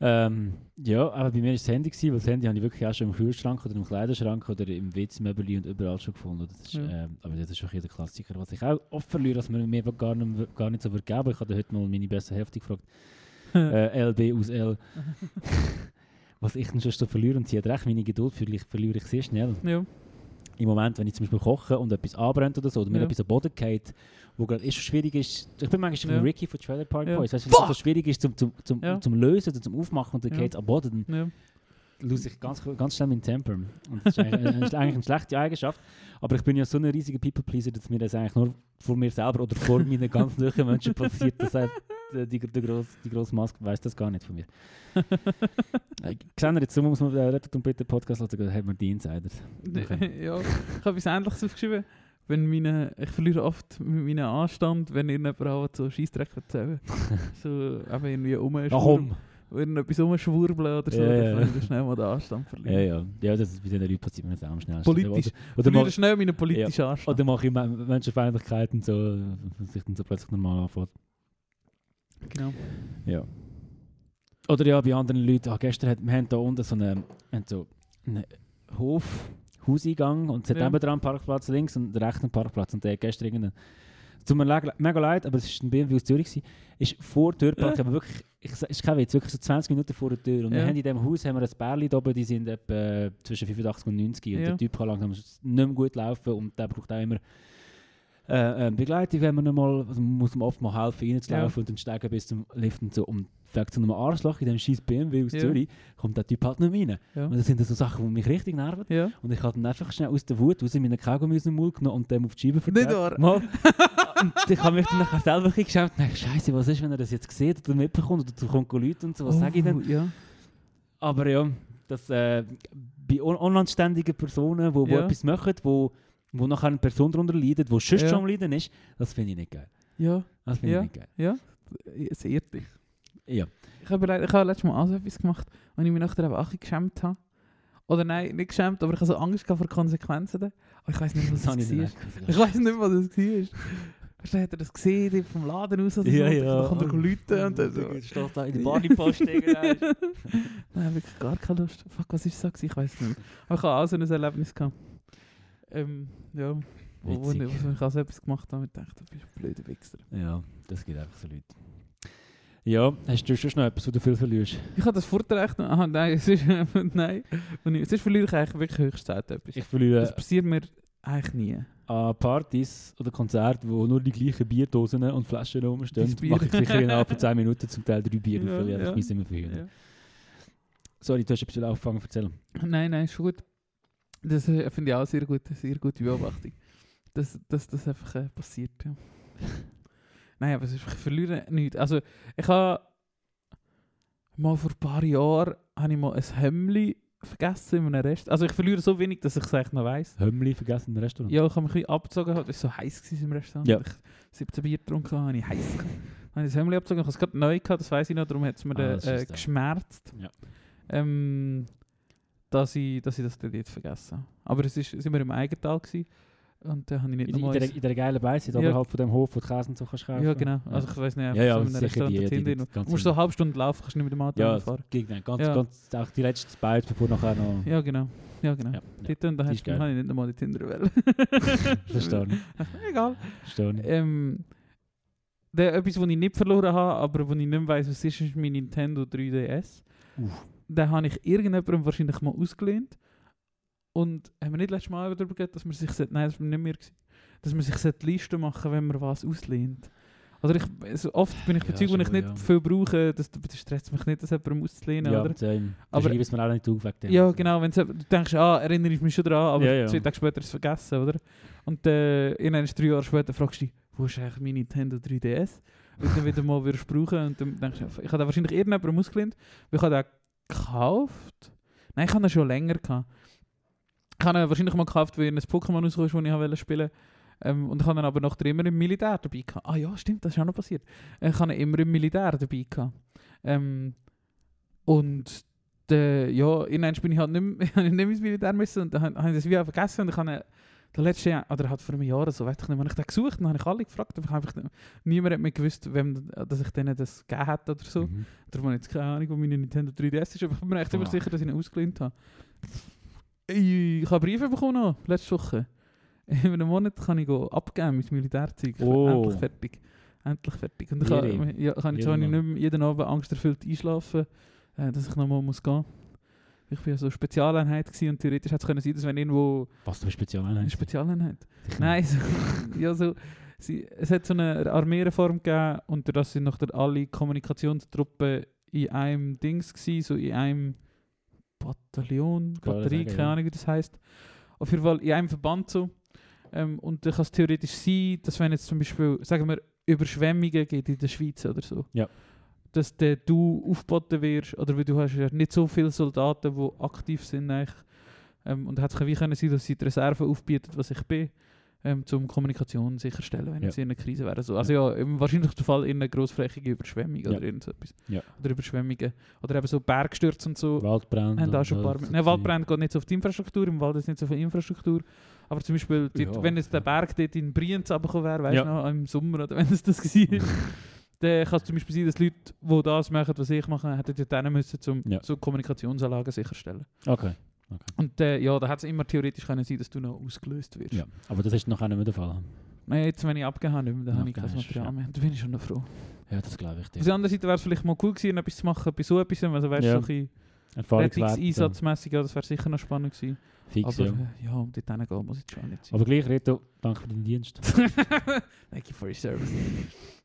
Ähm, ja, aber bei mir war das Handy, gewesen, weil das Handy habe ich wirklich auch schon im Kühlschrank oder im Kleiderschrank oder im WC-Möbel und überall schon gefunden. Das ist, Ja. ähm, aber das ist auch jeder Klassiker. Was ich auch oft verliere, dass man mir gar nicht, gar nicht so wird geben. Ich habe heute mal meine beste Hälfte gefragt. äh, LB aus L. Was ich dann schon so verliere und sie hat recht, meine Geduld verliere ich, sehr schnell. ja. Im Moment, wenn ich zum Beispiel koche und etwas anbrennt oder so, oder mir Ja. etwas am Boden geht, wo gerade eh schon schwierig ist. Ich bin manchmal Ja. Ricky von Trailer Park. Boys. Weißt du, wenn es so schwierig ist zum, zum, zum, zum Lösen oder zum Aufmachen und dann Ja. geht es am Boden, dann. Lose ich ganz, ganz schnell meinen Temper. Und das ist eigentlich, eigentlich eine schlechte Eigenschaft. Aber ich bin ja so ein riesiger People-Pleaser, dass mir das eigentlich nur vor mir selber oder vor meinen ganz nahen Menschen passiert. Das heißt, die, die, die, grosse, die grosse Maske weiß das gar nicht von mir. äh, Xander, jetzt so muss man den Rettet und Bitte Podcast lassen, dann hat man die Insiders. Okay. ja, ich habe etwas Ähnliches aufgeschrieben. Wenn meine, ich verliere oft meinen Anstand, wenn irgendjemand anfängt, so Scheissdreck erzählen. so eben irgendwie Warum? Irgendetwas umschwurbeln oder so, Ja, dann ja. kann ich schnell mal den Anstand Ja, verlieren. ja. Ja, das ist bei den Leuten passiert mir das am schnellsten. Politisch. Oder, Ich oder, ma- schnell meinen politischen Anstand. oder mache ich Me- Menschenfeindlichkeiten so, dass sich dann so plötzlich normal anfängt. genau. Ja. Oder ja, bei anderen Leuten, ah, gestern hat, wir haben da unten so einen, so einen Hof, Hauseingang und es hat Ja. dran Parkplatz links und rechts einen Parkplatz und der hat gestern irgendeinen tut mir mega leid, aber es war ein BMW aus Zürich. gewesen. Ist vor der Türpark, Ja. aber wirklich, ich, ist kein Witz, wirklich so 20 Minuten vor der Tür. Und wir Ja. haben in diesem Haus haben wir ein Bärli oben, die sind etwa zwischen 85 und 90. Und Ja. der Typ kann langsam nicht mehr gut laufen und der braucht auch immer äh, äh, Begleitung, wenn man mal, also man muss ihm oft mal helfen, reinzulaufen und dann steigen bis zum Lift und so. Und wegen zu einem Arschloch in diesem scheiß BMW aus Ja. Zürich kommt der Typ halt nicht rein. Ja. Und das sind so Sachen, die mich richtig nerven. Ja. Und ich habe dann einfach schnell aus der Wut raus meinen Kaugummi aus dem Mund genommen und dem auf die Scheibe verteilt. Nicht wahr? Mal. und ich habe mich dann nachher selber ein bisschen geschaut und dachte, Scheiße, was ist, wenn er das jetzt sieht oder mitbekommt oder da kommt Leute und so, was sage ich denn? Oh, Ja. Aber ja, das, äh, bei un unanständigen Personen, die wo, etwas machen, wo, wo nachher eine Person darunter leidet, die sonst schon am Leiden ist, das finde ich nicht geil. Ja. Das finde ich nicht geil. Ja. Es ehrt dich. Ja. Ich habe, ich habe letztes Mal auch so etwas gemacht, und ich mich nachher eben auch geschämt habe. Oder nein, nicht geschämt, aber ich habe so Angst vor Konsequenzen. Aber ich weiß nicht, was das, habe war. Ich weiß nicht, was das war. Weißt du, er das gesehen, die vom Laden aus oder so? Ja, ja. Dann kommt er Leute und dann so. Du stehst da in der Bodypost. Nein, wirklich gar keine Lust. Fuck, was war gewesen? Ich weiß nicht. Aber ich habe auch so ein Erlebnis gehabt. Ähm, ja. Wo, wo, wo ich auch so etwas gemacht habe und dachte, du bist ein blöder Wichser. Ja, das gibt einfach so Leute. Ja, hast du schon noch etwas, wo du viel verlierst? Ich habe das Vorrecht. Aha, nein, es ist, nein. Und ich- Sonst verliere ich eigentlich wirklich höchst selten etwas. Ich verliere Das passiert mir eigentlich nie. an Partys oder Konzerten, wo nur die gleichen Bierdosen und Flaschen rumstehen, Bier. mache ich sicher innerhalb von 10 Minuten zum Teil drei Bier Ja, verliere ja. ich mich immer verhüten. Ja. Sorry, du hast etwas angefangen zu erzählen. Nein, nein, ist schon gut. Das äh, finde ich auch sehr gut, sehr gute Beobachtung. Dass, dass das einfach äh, passiert, ja. nein, aber es ist, ich verliere nichts. Also, ich habe mal vor ein paar Jahren habe ich mal ein Hemli vergessen in einem Rest. Also ich verliere so wenig, dass ich es eigentlich noch weiss. Hömmli vergessen im Restaurant? Ja, ich habe mich ein bisschen abgezogen, es war so heiß im Restaurant. Ja. Ich 17 Bier getrunken habe, habe ich heiß habe ich das Hemli abgezogen, ich habe es gerade neu gehabt, das weiß ich noch, darum hat es mir Ah, äh, der. geschmerzt. Ja. Ähm, dass, ich, dass ich das dann jetzt vergessen habe. Aber es sind wir im Eigental gewesen, und dann habe ich nicht In, in, der, in der geilen Beiße, Ja. oberhalb von dem Hof, wo du Käse und so kannst kaufen. Ja, genau. Also ich weiß nicht, Ja, ja, so einem sicher die- die- die- Du musst so in- eine halbe Stunde laufen, kannst nicht mit dem Auto Ja, fahren. dann ganz, Ja. ganz, auch die letzte Bite, bevor nachher noch... Ja, genau. Ja, genau. Ja, ja. Dort, und da die hast habe ich nicht nochmal die Tinder wählen. Verstehe ich. Egal. Verstehe ich. Ähm, der, etwas, was ich nicht verloren habe, aber wo ich nicht mehr weiss, was ist, ist mein Nintendo 3DS. Uff. Den habe ich irgendjemandem wahrscheinlich mal ausgelehnt. Und haben wir nicht letztes Mal darüber geredet, dass man sich... Nein, das war nicht mehr. Dass man sich sollte Liste machen wenn man was auslehnt. Oder ich, so oft bin ich Ja, bei Zeug, die ich nicht ja. viel brauche, das, das stresst mich nicht, das jemandem auszulehnen, Ja, oder? same. Aber- Aber es mir auch nicht auf wegen dem. Ja, genau. Wenn du denkst, ah, erinnere ich mich schon daran, aber Ja, ja. zwei Tage später ist es vergessen, oder? Und äh, irgendwann drei Jahre später fragst du dich, wo ist eigentlich mein Nintendo 3DS? Und dann wieder mal würdest brauchen und dann denkst du, ich habe wahrscheinlich irgendjemandem ausgelehnt, weil ich habe den gekauft. Nein, ich habe den schon länger gehabt. Ich habe ihn wahrscheinlich mal gekauft, weil ein Pokémon rausgekommen ist, das ich wollte spielen ähm, Und ich habe ihn aber nachher immer im Militär dabei gehabt. Ah ja, stimmt, das ist auch noch passiert. Ich habe ihn immer im Militär dabei gehabt. Ähm, und der, ja, irgendwann bin ich halt nicht mehr, nicht ins Militär müssen und dann habe ich das auch vergessen und ich habe ihn der letzte Jahr, oder halt vor einem Jahr oder so, weiß ich nicht, habe ich den gesucht und habe ich alle gefragt, aber einfach niemand hat mir gewusst, wem, dass ich denen das gegeben hätte oder so. Mhm. Darum habe ich jetzt keine Ahnung, wo meine Nintendo 3DS ist, aber ich bin mir echt immer sicher, dass ich ihn ausgelehnt habe. Ich habe Briefe bekommen noch, letzte Woche. In einem Monat kann ich go abgeben mit Militärzeug. Oh. Endlich fertig. Endlich fertig. Und ich Ehre. ja, jetzt nicht mehr jeden Abend angsterfüllt einschlafen, äh, dass ich nochmal muss gehen. Ich war ja so eine Spezialeinheit gewesen und theoretisch hätte es können sein, dass wenn irgendwo Was für eine eine Spezialeinheit? Spezialeinheit. Nein, so, ja so. Sie, es hat so eine Armeereform gegeben und durch das sind noch alle Kommunikationstruppen in einem Dings gsi, so in einem Bataillon, Batterie, sagen, keine. Ahnung wie das heißt. Auf jeden Fall in einem Verband so. Ähm, und dann kann es theoretisch sein, dass wenn jetzt zum Beispiel, sagen wir, Überschwemmungen gibt in der Schweiz oder so, Ja. dass der du aufgeboten wirst, oder weil du hast ja nicht so viele Soldaten, die aktiv sind eigentlich. Ähm, und hat es wie können sein, dass sie die Reserve aufbietet, was ich bin, ähm, zum Kommunikation sicherstellen, wenn Ja. jetzt in einer Krise wäre. Also, also ja, im wahrscheinlichsten Fall in einer grossflächigen Überschwemmung Ja. oder irgend so etwas. Ja. Oder Überschwemmungen. Oder eben so Bergstürze und so. Waldbrand. haben da schon ein paar. Nein, Waldbrand geht nicht so auf die Infrastruktur, im Wald ist nicht so viel Infrastruktur. Aber zum Beispiel, dort, Ja. wenn jetzt der Berg dort in Brienz runtergekommen wäre, weißt du Ja. noch, im Sommer oder wenn es das war, dann kann es zum Beispiel sein, dass Leute, die das machen, was ich mache, hätten dort hin müssen, um Ja. so Kommunikationsanlagen sicherstellen. Okay. Und äh, ja, da hat es immer theoretisch können sein, dass du noch ausgelöst wirst. Ja. Aber das ist noch nicht mehr der Fall. Nein, jetzt, wenn ich abgegeben habe, dann habe ich kein Material mehr. Da bin ich schon noch froh. Ja, das glaube ich Auf dir. der anderen Seite wäre es vielleicht mal cool gewesen, etwas zu machen bei so etwas, also wärst du Ja. so ein bisschen. Rettungseinsatzmässig, ja, das wäre sicher noch spannend gewesen. Fix, Aber ja. äh, ja, um dort hinzugehen muss jetzt schon nicht sein. Aber gleich, Reto, danke für deinen Dienst. Thank you for your service.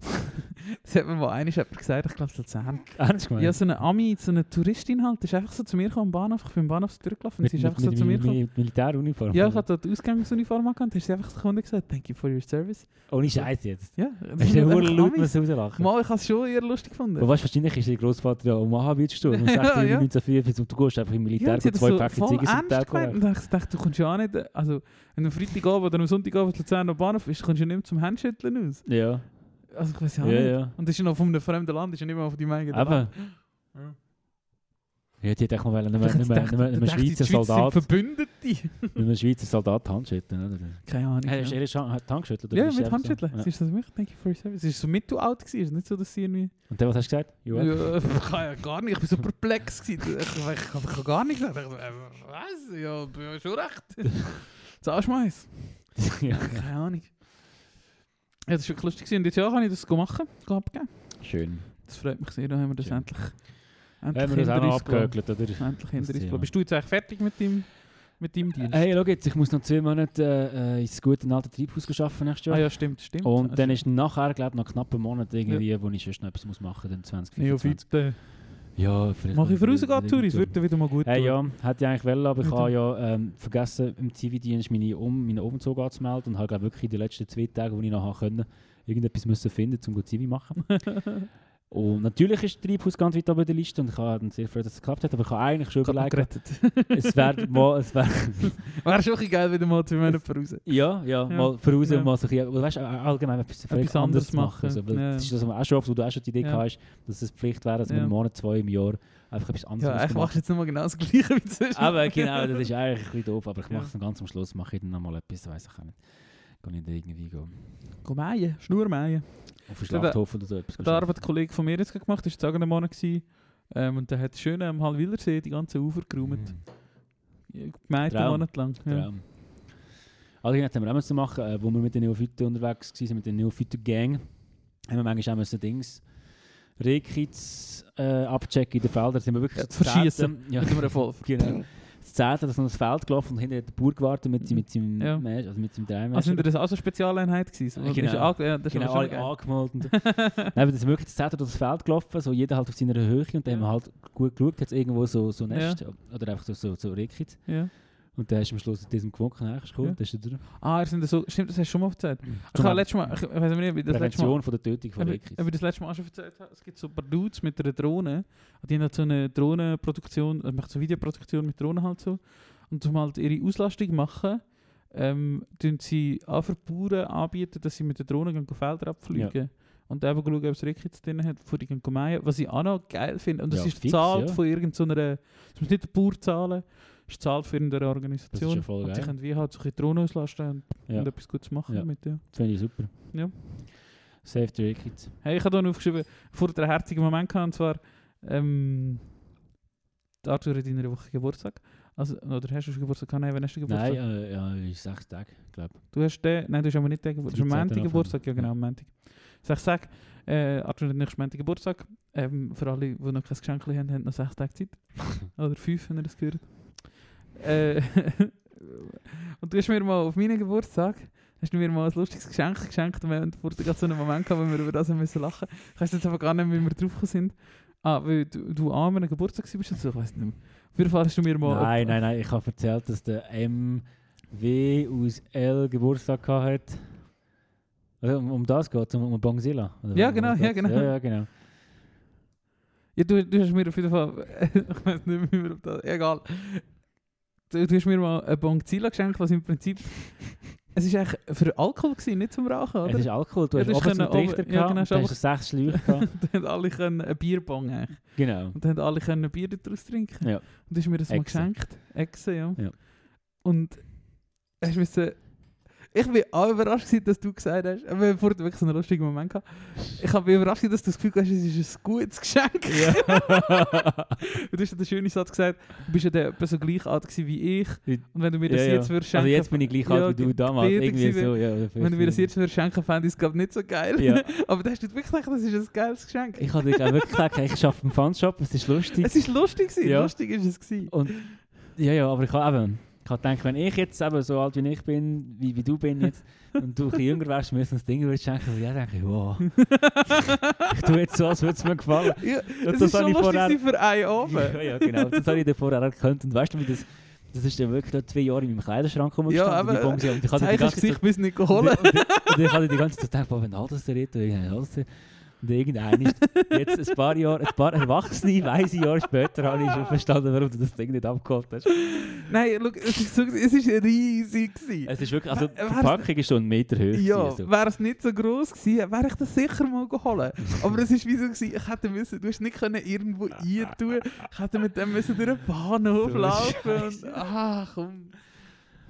das hat mir mal einer jemand gesagt, ich glaube Luzern. Ernst gemeint? Ja, so eine Ami, so eine Touristin halt, ist einfach so zu mir gekommen am Bahnhof. Ich bin am Bahnhof durchgelaufen und sie ist einfach so zu mir gekommen. mit Militäruniform. Ja, ich hatte die Ausgangsuniform angehabt, hast du einfach gekommen und gesagt, thank you for your service. Ohne Scheiß jetzt. Ja, Das ist ja nur laut, Amis. muss rauslachen. Mal, ich habe es schon eher lustig gefunden. Aber weißt, wahrscheinlich ist dein Großvater ja Aha gestorben. Um 16 Ja, ja. 1945 und du gehst einfach im Militär sie zwei so Päckchen Ziggis ernst Tag. Und ich gedacht, du kommst ja auch nicht, also wenn du am Freitagabend oder am Sonntagabend zu Luzern am Bahnhof bist, kommst du ja nicht mehr zum Handschütteln aus. Ja, Also ich weiß ja ja, nicht. ja. Und das ist ja noch von einem fremden Land, das ist ja nicht mehr von deinem eigenen Aber. Land. Ja, die hätte ich mal nicht Ich mehr, nicht mehr, nicht mehr, nicht Schweizer Soldat, Verbündete. nicht mehr Schweizer Soldat Handschütteln, oder? Keine Ahnung. Hey, hast du ja. ihre oder Ja, mit einfach so? Handschütteln. Ja. Ist das mich, thank you for your service. Sie ist so mittelalter gewesen, ist nicht so, dass sie irgendwie... Und dann, was hast du gesagt? Ja. Ja, ich kann ja gar nicht, ich bin so perplex. Ich, ich, ich, ich kann gar nichts sagen. Was? Ja, du hast schon recht. Zahlst du mal eins? ja. Keine Ahnung. Ja, das war wirklich lustig. Und jetzt ja, kann ich das. Go abgeben. Schön. Das freut mich sehr, da haben wir das Schön. endlich, Haben endlich wir das auch noch hinter uns gelassen. abgehökelt, oder? Endlich hinter uns Thema. gelassen. Bist du jetzt eigentlich fertig mit deinem, mit deinem Dienst? Hey, schau jetzt, ich muss noch zwei Monate äh, ins gute alte Treibhaus arbeiten nächstes Jahr. Ah ja, stimmt, stimmt. Und Ah, dann ist nachher, glaube ich, noch knapp einen Monat irgendwie, wo ich sonst noch etwas muss machen muss, dann 2025. Neophyte. Ja, vielleicht... Mach ich vorausgehen, Touris, würde wieder mal gut Hey, ja, hätte ich eigentlich wollen, aber ich habe ja ähm, vergessen, im Zivildienst meine, um, meinen Umzug anzumelden und habe glaube wirklich in den letzten zwei Tagen, wo ich noch können, irgendetwas müssen finden, um gut Zivi machen. und natürlich ist Treibhaus ganz weit oben der Liste und ich habe dann sehr froh, dass es geklappt hat, aber ich habe eigentlich schon überlegt, es wäre mal, es wäre, Wäre schon geil, wieder mal zwei Monate voraus. ja, ja, Ja. mal voraus Ja. und mal so ein bisschen, weißt, allgemein etwas, Etwas anderes machen. machen, So, ja. Das ist das, was wir auch schon oft, wo du auch schon die Idee Ja. hast, dass es Pflicht wäre, dass man Ja. einen Monat, zwei im Jahr einfach etwas anderes Ja, eigentlich machen. machst du jetzt nochmal genau das Gleiche wie zuerst. Aber genau, das ist eigentlich ein bisschen doof, aber ich Ja. mache es dann ganz am Schluss, mache ich dann nochmal etwas, weiß ich auch nicht. Kann ich da irgendwie gehen. Go mähen, Schnur mähen. Auf Der- Schlachthof oder so etwas. Der Arbeitskollege von mir jetzt gemacht, ist jetzt auch einen Monat gewesen. Ähm, und der hat schön am Halwillersee die ganze Ufer geräumt. Mhm. Gemeint einen. Monat lang. Ja. Traum. Allgemein haben wir auch müssen machen, äh, wo wir mit den Neophyten unterwegs waren, mit der Neophyten-Gang, haben wir manchmal auch müssen Dings, Rehkits äh, abchecken in den Feldern. Sind wir wirklich Ja, zu. Zehnten- Ja, Mit einem Revolver. genau. Das Zehnte, das ist noch das Feld gelaufen und hinter hat der Bauer gewartet mit, seinem- mit seinem Ja. Mäsch, also mit seinem Dreimäscher. Also sind das auch so eine Spezialeinheit gewesen? Ja, Das genau. ist ja, das ist Genau, alle geil. und- Nein, aber das ist wirklich das Zehnte durch das Feld gelaufen, so jeder halt auf seiner Höhe und dann haben wir halt gut geschaut, hat es irgendwo so, so Nest oder einfach so, so, so Rehkits. Ja. Und dann hast du am Schluss in diesem gewunken, ja, ist cool, Ja. das ist der Ah, er sind so, stimmt, das hast du schon mal erzählt. Ich Genau. habe letztes Mal, ich, ich weiß nicht, ich das letzte Mal, von der Tötung von ich- ob ich das letzte Mal auch schon erzählt habe. Es gibt so ein paar Dudes mit einer Drohne. Die haben halt so eine Drohnenproduktion, also macht so Videoproduktion mit Drohnen halt so. Und um halt ihre Auslastung machen, ähm, tun sie auch für Bauern anbieten, dass sie mit der Drohne gehen Felder abfliegen. Und eben schauen, ob es Rehkitz drin hat, bevor die gehen mähen. Was ich auch noch geil finde. Und das Ja, ist fix, zahlt ja. von irgendeiner, das muss nicht der Bauer zahlen, ist zahlt von irgendeiner Das Organisation. ist ja voll und sie geil. können wie halt so ein bisschen auslasten und, Ja. und etwas Gutes machen Ja. Ja. Das finde ich super. Ja. Save the Rehkits. Hey, ich habe hier aufgeschrieben, vor der herzigen Moment gehabt, und zwar, ähm, der Arthur hat in einer Woche Geburtstag. Also, oder hast du schon Geburtstag gehabt? Nein, wann hast du Geburtstag? Nein, äh, ja, in sechs Tage, glaube Du hast den, nein, du hast aber nicht den Geburtstag. Du hast am 13. Montag. Geburtstag, ja genau, am Montag. Sag, sag, äh, Arthur hat nächsten Montag Geburtstag. Ähm, für alle, die noch kein Geschenk haben, haben noch sechs Tage Zeit. Oder fünf, wenn ihr das gehört. Äh, und du hast mir mal auf meinen Geburtstag hast du mir mal ein lustiges Geschenk geschenkt und wir vorher gerade so einen Moment gehabt, wo wir über das haben müssen lachen. Ich weiß jetzt aber gar nicht, wie wir drauf gekommen sind. Ah, weil du, du an einem Geburtstag warst oder so, ich weiß nicht mehr. Auf jeden Fall hast du mir mal... Nein, nein, nein, ich habe erzählt, dass der MW aus L Geburtstag gehabt hat. Also, um, um das geht es, um, um Bongzilla. Ja, um genau, ja, genau. Ja, ja, genau. Ja, du, du hast mir auf jeden Fall... ich weiß nicht mehr, ob das... Egal. Du, du hast mir mal ein Bongzilla geschenkt, was im Prinzip... Es war eigentlich für Alkohol, gewesen, nicht zum Rauchen, oder? Es ist Alkohol, du Ja, hast oben einen Trichter oben- ja, gehabt, genau, dann hast sechs Schläuche gehabt. da haben alle können ein Bierbong eigentlich. Genau. Und dann haben alle können ein Bier daraus trinken. Ja. Und du hast mir das mal Echse. geschenkt. Echse, ja. Ja. Und hast müssen... Ich bin auch überrascht, gewesen, dass du gesagt hast, wir haben vorhin wirklich so einen lustigen Moment gehabt. Ich habe überrascht, dass du das Gefühl hast, es ist ein gutes Geschenk. Und du hast ja den schönen Satz gesagt, du bist ja etwa so gleich alt gewesen wie ich. Und wenn du mir das Ja, ja. jetzt würdest Also schenken, jetzt bin ich gleich alt Ja, wie du damals. Irgendwie gewesen, so, ja. wenn du mir das jetzt würdest schenken, fände ich es glaube nicht so geil. Ja. Aber da hast du wirklich gedacht, das ist ein geiles Geschenk. Ich habe dir auch wirklich gesagt, hey, ich arbeite im Funshop, es ist lustig. Es ist lustig gewesen, Ja. lustig ist es gewesen. Und ja, ja, aber ich habe eben, ich habe gedacht, wenn ich jetzt eben so alt wie ich bin, wie, wie du bin jetzt, und du ein bisschen jünger wärst, mir so ein Ding würdest schenken, würde ich denke, wow. ich tue jetzt so, als würde es mir gefallen. Ja, es das ist schon lustig vorher- für einen Abend. Ja, ja, genau. Das habe ich dir vorher erkannt. Und weißt du, wie das, das ist dann wirklich zwei Jahre in meinem Kleiderschrank rumgestanden. Ja, aber, und ich Zeig das Gesicht bis nicht geholt. und, und, und ich habe die ganze Zeit gedacht, wenn alles der redet, dann alles der und irgendein ist, jetzt ein paar Jahre, ein paar erwachsene, weise Jahre später habe ich schon verstanden, warum du das Ding nicht abgeholt hast. Nein, look, es ist, so, es ist riesig gewesen. Es ist wirklich, also die Verpackung ist schon einen Meter hoch. Ja, also. wäre es nicht so gross gewesen, wäre ich das sicher mal geholt. Aber es ist wie so gewesen, ich hätte müssen, du hast nicht können irgendwo eintun, ich hätte mit dem müssen durch den Bahnhof So laufen und, ah komm.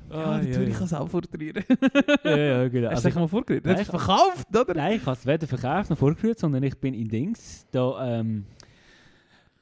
Ja, Ah, natürlich ja, kann es auch vortrieren. ja, ja, genau. Also ich, mal vorgerührt? Du ich- verkauft, oder? nein, ich habe es weder verkauft noch vorgerührt, sondern ich bin in Dings, da, ähm,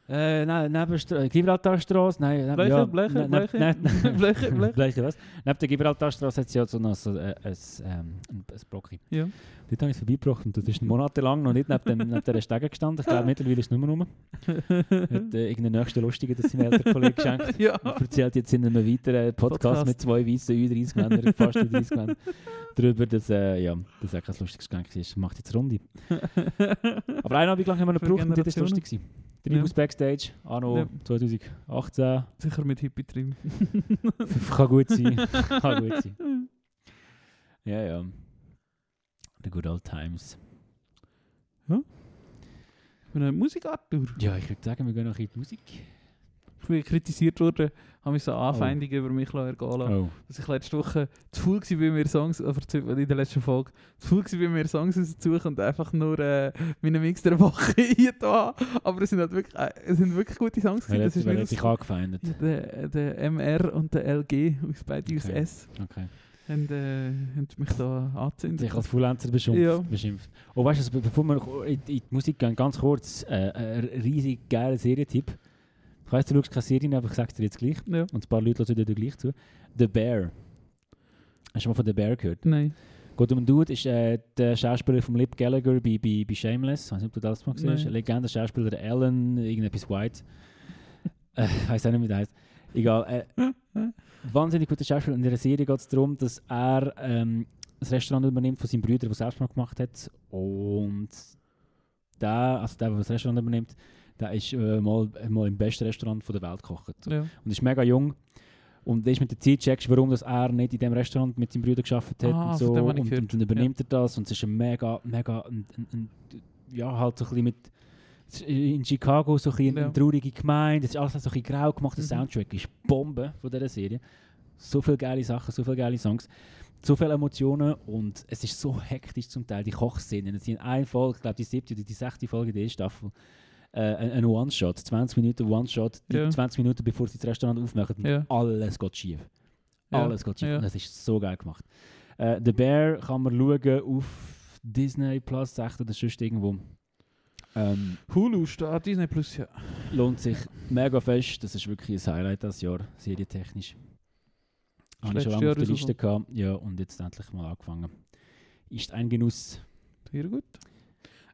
äh, ne, neben Stra- Gibraltarstraße, nein, neben, Bleche, ja, Bleche, ne- ne- Bleche. ne- Bleche, Bleche. Bleche, was? Neben der Gibraltarstraße hat es ja so noch so, äh, ein, ähm, ein, ein Brocki. Ja. Dort habe ich es vorbeigebracht und das ist monatelang noch nicht neben, dem, neben dieser Stege gestanden. Ich glaube, mittlerweile ist es nicht mehr rum. Hat äh, irgendeinen nächsten Lustigen, das sein älterer Kollege geschenkt. Ja. Und erzählt jetzt in einem weiteren Podcast, Podcast. mit zwei weißen Ü30 Männern, fast Ü30 Männern, darüber, dass, äh, ja, das auch kein lustiges Geschenk ist. Macht jetzt Runde. Aber einen Abend lang haben wir noch gebraucht und das war lustig. gewesen. Tribus Backstage, anno Ja. 2018. Sicher mit Hippie-Trim. Kann gut sein. Kann gut sein. Ja, ja. The good old times. Ich bin eine Musikartur. Ja, ich würde sagen, wir gehen noch in die Musik. Kritisiert worden, habe mich so Anfeindungen über mich ergehen lassen. Oh. dass ich letzte Woche zu viel war, bei mir Songs, äh, verzeiht, in der letzten Folge, zu viel war, bei mir Songs rauszusuchen und einfach nur äh, meine Mix der Woche hier Aber es sind halt wirklich, äh, es sind wirklich gute Songs. Wer hat, Das ist wer nicht hat dich aus- angefeindet? Der, der MR und der LG, aus beide aus Okay. S, Okay. haben, äh, haben mich da angezündet. Dich als Fullenzer beschimpft. Ja. beschimpft. Oh, weißt du, bevor wir noch in, in die Musik gehen, ganz kurz, äh, ein riesig geiler Serientipp. Ich weiss, du schaust keine Serien, aber ich sag's dir jetzt gleich. Ja. Und ein paar Leute hören dir gleich zu. The Bear. Hast du mal von The Bear gehört? Nein. Geht um Dude, ist äh, der Schauspieler von Lip Gallagher bei, bei, bei Shameless. Ich weiß nicht, ob du das mal gesehen hast. Legende Schauspieler, Alan, irgendetwas White. äh, ich weiß auch nicht, wie der heißt. Egal. Äh, wahnsinnig guter Schauspieler. In der Serie geht es darum, dass er ähm, das Restaurant übernimmt von seinem Bruder, der Selbstmord gemacht hat. Und der, also der, der das Restaurant übernimmt, der ist äh, mal, mal im besten Restaurant von der Welt gekocht. Ja. Und ist mega jung. Und ist mit der Zeit checkst, warum das er nicht in dem Restaurant mit seinem Bruder geschafft hat Ah, und so. Und, und dann übernimmt er das und es ist ein mega, mega, ein, ein, ein, ja halt so ein bisschen mit in Chicago so ein bisschen Ja. eine traurige Gemeinde, es ist alles so ein bisschen grau gemacht, der Mhm. Soundtrack ist Bombe von dieser Serie. So viele geile Sachen, so viele geile Songs, so viele Emotionen und es ist so hektisch zum Teil, die Kochszenen. Es sind eine Folge, ich glaube die siebte oder die sechste Folge der Staffel, äh, ein, One-Shot, 20 Minuten One-Shot, Ja. 20 Minuten bevor sie das Restaurant aufmachen Ja. alles geht schief. Alles geht schief und es ist so geil gemacht. Äh, The Bear kann man schauen auf Disney Plus, echt oder sonst irgendwo. Ähm, Hulu steht Disney Plus, ja. lohnt sich mega fest. Das ist wirklich ein Highlight das Jahr, serietechnisch. Habe ich schon lange auf der Liste gehabt. Ja, und jetzt endlich mal angefangen. Ist ein Genuss. Sehr gut.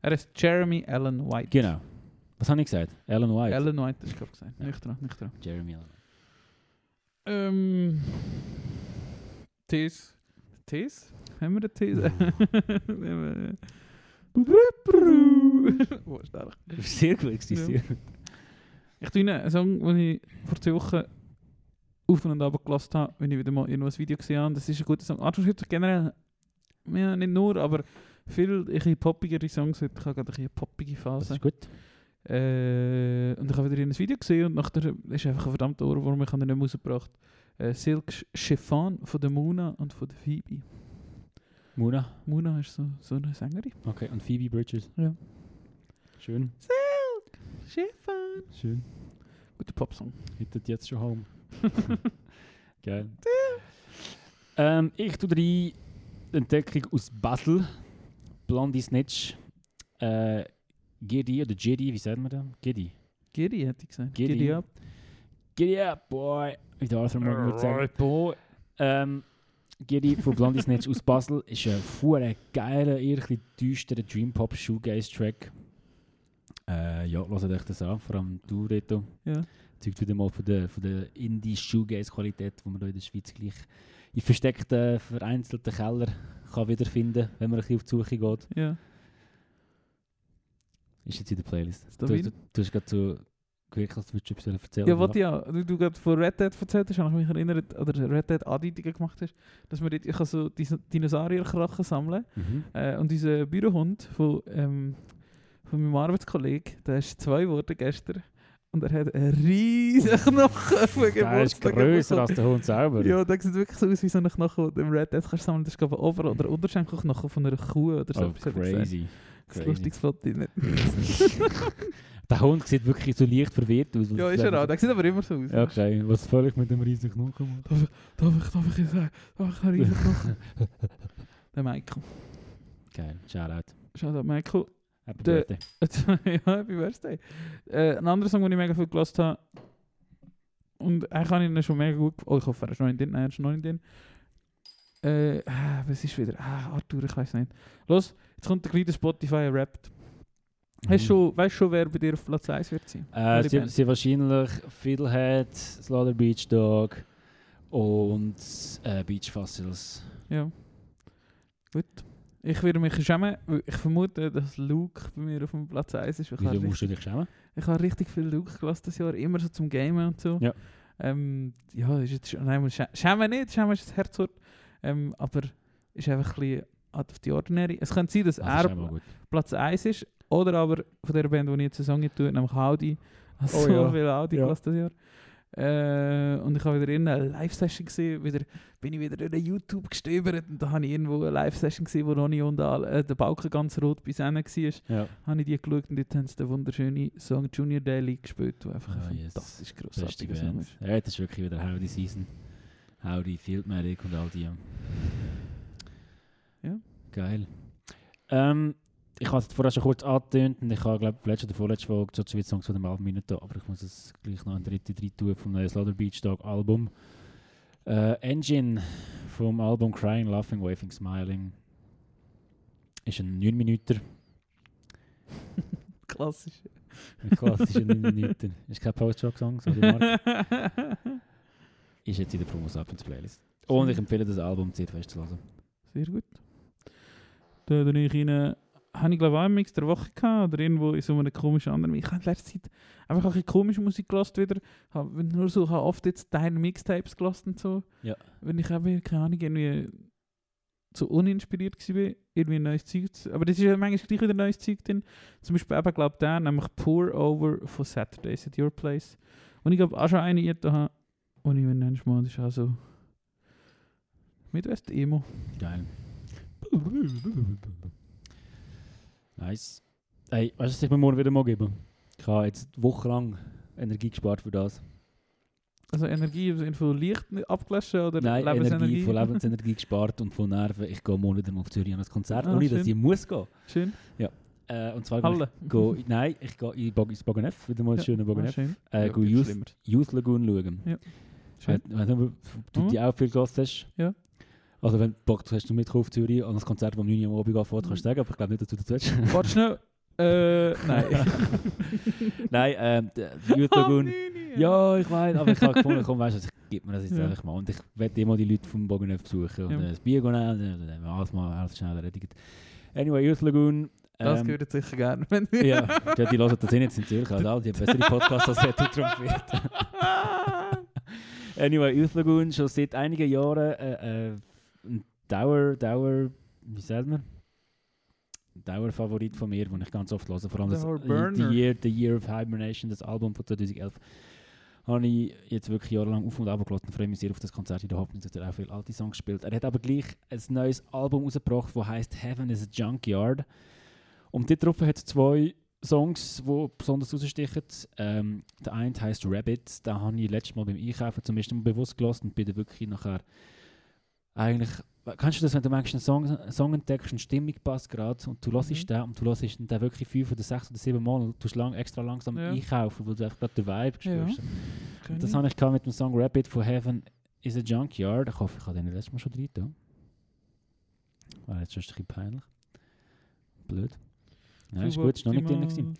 Er ist Jeremy Allen White. Genau. Was habe ich gesagt? Ellen White. Allen White, das ist glaube ich gesagt. Ja. Nicht dran, nicht dran. Jeremy Allen. Ähm. Tees. Tees? Haben wir eine These? oh, stark. Sehr gut, Ja. Ich tue einen Song, den ich vor zwei Wochen auf und ab gelassen habe, wenn ich wieder mal irgendwo ein Video gesehen habe. Das ist ein guter Song. Arthur Schütter generell, ja, nicht nur, aber viel ein poppigere Songs. Ich habe gerade eine poppige Das Phase. ist gut. Äh, und ich habe wieder in ein Video gesehen und nachher ist einfach ein verdammter Ohrwurm, ich habe ihn nicht mehr rausgebracht. Äh, Silk Chiffon von der Mona und von der Phoebe. Muna. Mona ist so, so eine Sängerin. Okay, und Phoebe Bridges. Ja. Schön. Silk Chiffon. Schön. Guter Popsong. Hittet jetzt schon home. Geil. Ähm, ich tue rein Entdeckung aus Basel. Blondie Snitch. Äh, Giddy oder Giddy, wie sagt man das? Giddy. Giddy hätte ich gesagt. Giddy. Giddy up. Giddy up, boy. Wie der Arthur Morgan würde sagen. Alright, boy. Ähm, Giddy von Blondie Snitch aus Basel ist ein fuhr geiler, eher ein düsterer Dream Pop Shoegaze Track. Äh, ja, hört euch das an, vor allem du, Reto. Ja. Zeugt wieder mal von der, von der Indie Shoegaze Qualität, die man hier in der Schweiz gleich in versteckten, vereinzelten Keller kann wiederfinden, wenn man ein bisschen auf die Suche geht. Ja. Ist jetzt in der Playlist. Ist Du, du, du hast gerade so gewirkt, als würdest du etwas erzählen. Ja, was ja, du, du gerade von Red Dead erzählt hast, habe ich mich erinnert, oder Red Dead Andeutungen gemacht hast, dass wir ich so Dinosaurierkrachen sammeln Mhm. äh, und unser Bürohund von, ähm, von meinem Arbeitskollegen, der ist zwei geworden gestern und er hat einen riesigen Knochen auf dem Der ist grösser als der Hund selber. Ja, der sieht wirklich so aus wie so ein Knochen, den du im Red Dead kannst sammeln. Das ist glaube ich ein Ober- oder Unterschenkelknochen von einer Kuh oder so. oh, crazy. Das ist ein crazy. lustiges Foto. Nicht? Der Hund sieht wirklich so leicht verwirrt aus. ja, ist er auch. Der sieht aber immer so aus. Ja, Okay, was ich mit dem riesigen Knochen machen? Darf ich, darf ich, sagen, darf ich einen riesigen Knochen? der Michael. Geil, Shoutout. Schau da, Michael. Happy Der- Birthday. ja, Happy Birthday. Äh, ein anderer Song, den ich mega viel gelassen habe. Und eigentlich habe ich ihn schon mega gut. Oh, ich hoffe, er ist noch nicht drin. Nein, er ist noch nicht drin. Äh, ah, was ist wieder? Ah, Arthur, ich weiß nicht. Los, jetzt kommt der kleine Spotify rappt. Hast du schon, weißt du schon, wer bei dir auf Platz 1 wird sein? Äh, sie, Band? sie wahrscheinlich Fiddlehead, Slaughter Beach Dog und äh, Beach Fossils. Ja. Gut. Ich werde mich schämen, weil ich vermute, dass Luke bei mir auf dem Platz 1 ist. Ich Wieso musst du dich schämen? ich habe richtig viel Luke gelassen das Jahr, immer so zum Gamen und so. Ja. Ähm, ja, ist jetzt schon, nein, schä- schämen nicht, schämen ist das Herzwort. Ähm, aber ist einfach ein bisschen out of the ordinary. Es könnte sein, dass Das ist er. Platz 1 ist, oder aber von der Band, die ich jetzt eine Song tue, nämlich Audi. Also Oh so ja. viel Audi Ja. das Jahr. Äh, und ich habe wieder in einer Live-Session gesehen, wieder, bin ich wieder durch YouTube gestöbert und da habe ich irgendwo eine Live-Session gesehen, wo Ronny und all, äh, der Balken ganz rot bis Ende war. Ja, Habe ich die geschaut und dort haben sie den wunderschönen Song Junior Daily gespielt, der einfach Ah, ein yes. fantastisch grossartiger Song ist. Ja, das ist wirklich wieder Howdy Season. Howdy, Field Medic und all die. Ja. Geil. Ähm, ich habe es vorher schon kurz angetönt und ich habe, glaube ich, letzte oder vorletzte Folge schon zwei Songs von dem Album rein tun, aber ich muss es gleich noch ein dritte drin tun vom neuen Slaughter Beach Dog Album. Äh, Engine vom Album Crying, Laughing, Waving, Smiling ist ein 9 Minuten. Klassisch. Ein klassischer 9 Minuten. Ist kein Post-Rock-Song, sorry Mark. Ist jetzt in der Promos ab ins Playlist. Und ich empfehle das Album sehr festzulassen. Sehr gut. Da habe ich Ihnen, habe ich glaube ich auch einen Mix der Woche gehabt, oder irgendwo in so einem komischen anderen Ich habe in letzter Zeit einfach ein bisschen komische Musik gelassen wieder. Habe nur so, habe oft jetzt deine Mixtapes gelassen und so. Ja. Wenn ich eben, keine Ahnung, irgendwie so uninspiriert war, irgendwie neues Zeug zu, Aber das ist ja manchmal gleich wieder neues Zeug drin. Zum Beispiel eben, glaube ich, der, nämlich Pour Over von Saturdays at Your Place. Und ich glaube auch schon eine hier habe, und ich nennst mal, das ist auch so Midwest Emo. Geil. Nice. Hey, weißt du, was ich mir morgen wieder mal geben? Ich habe jetzt wochenlang Energie gespart für das. Also Energie im Sinne von Licht abgelöscht oder Nein, Lebensenergie? Energie, von Lebensenergie gespart und von Nerven. Ich gehe morgen wieder mal auf Zürich an ein Konzert, Ah, ohne dass schön. ich muss gehen. Schön. Äh, und zwar Halle. ich, gehe, nein, ich gehe ins Bogenef, wieder mal ins Ja. schöne Ah, Bogenef. schön. Äh, Ja, Youth. Youth Lagoon schauen. Ja. Ich weiß nicht, ob du Mhm. die auch viel gehört hast. Ja. Also wenn du Bock hast, du mitkommen auf Zürich an das Konzert, das um 9 Uhr am Abend anfängt, kannst du sagen, aber ich glaube nicht, dass du das willst. Warte schnell. Äh, nein. Nein, ähm, der Youth Lagoon. Ja, ich weiß, aber ich habe gefunden, komm, weißt du, ich gebe mir das jetzt Ja. einfach mal. Und ich werde immer die Leute vom Bogenef besuchen und Ja. das Bier nehmen, dann haben wir alles mal alles schnell erledigt. Anyway, Youth Lagoon. Das ähm, würde ich sicher gerne. Wenn ja, ja, die hören das eh nicht in Zürich, also die haben bessere Podcasts als Setting Trompet. Anyway, Youth Lagoon, schon seit einigen Jahren äh, äh, ein Dauer, Dauer, wie sagt man? Ein Dauerfavorit von mir, den ich ganz oft höre. Vor allem das. The Year, The Year of Hibernation, das Album von 2011. Habe ich jetzt wirklich jahrelang auf und ab gelassen und freue mich sehr auf das Konzert in der Hoffnung, dass er auch viele alte Songs spielt. Er hat aber gleich ein neues Album rausgebracht, das heißt Heaven is a Junkyard. Und dort drauf hat es zwei Songs, die besonders rausstechen. Ähm, der eine heißt Rabbit, den habe ich letztes Mal beim Einkaufen zum ersten Mal bewusst gelassen und bin dann wirklich nachher eigentlich Kannst du das, wenn du manchmal einen Song, Song entdeckst die Stimmung passt gerade und du hörst Mhm. den und du hörst den wirklich fünf oder sechs oder sieben Mal und du lang, extra langsam Ja. einkaufen, weil du einfach gerade den Vibe Ja. spürst. Kenn Das habe ich mit dem Song Rabbit von Heaven is a Junkyard. Ich hoffe, ich habe den letztes Mal schon drin. War jetzt schon ein bisschen peinlich. Blöd. Ja, ist gut, ist noch nicht drin.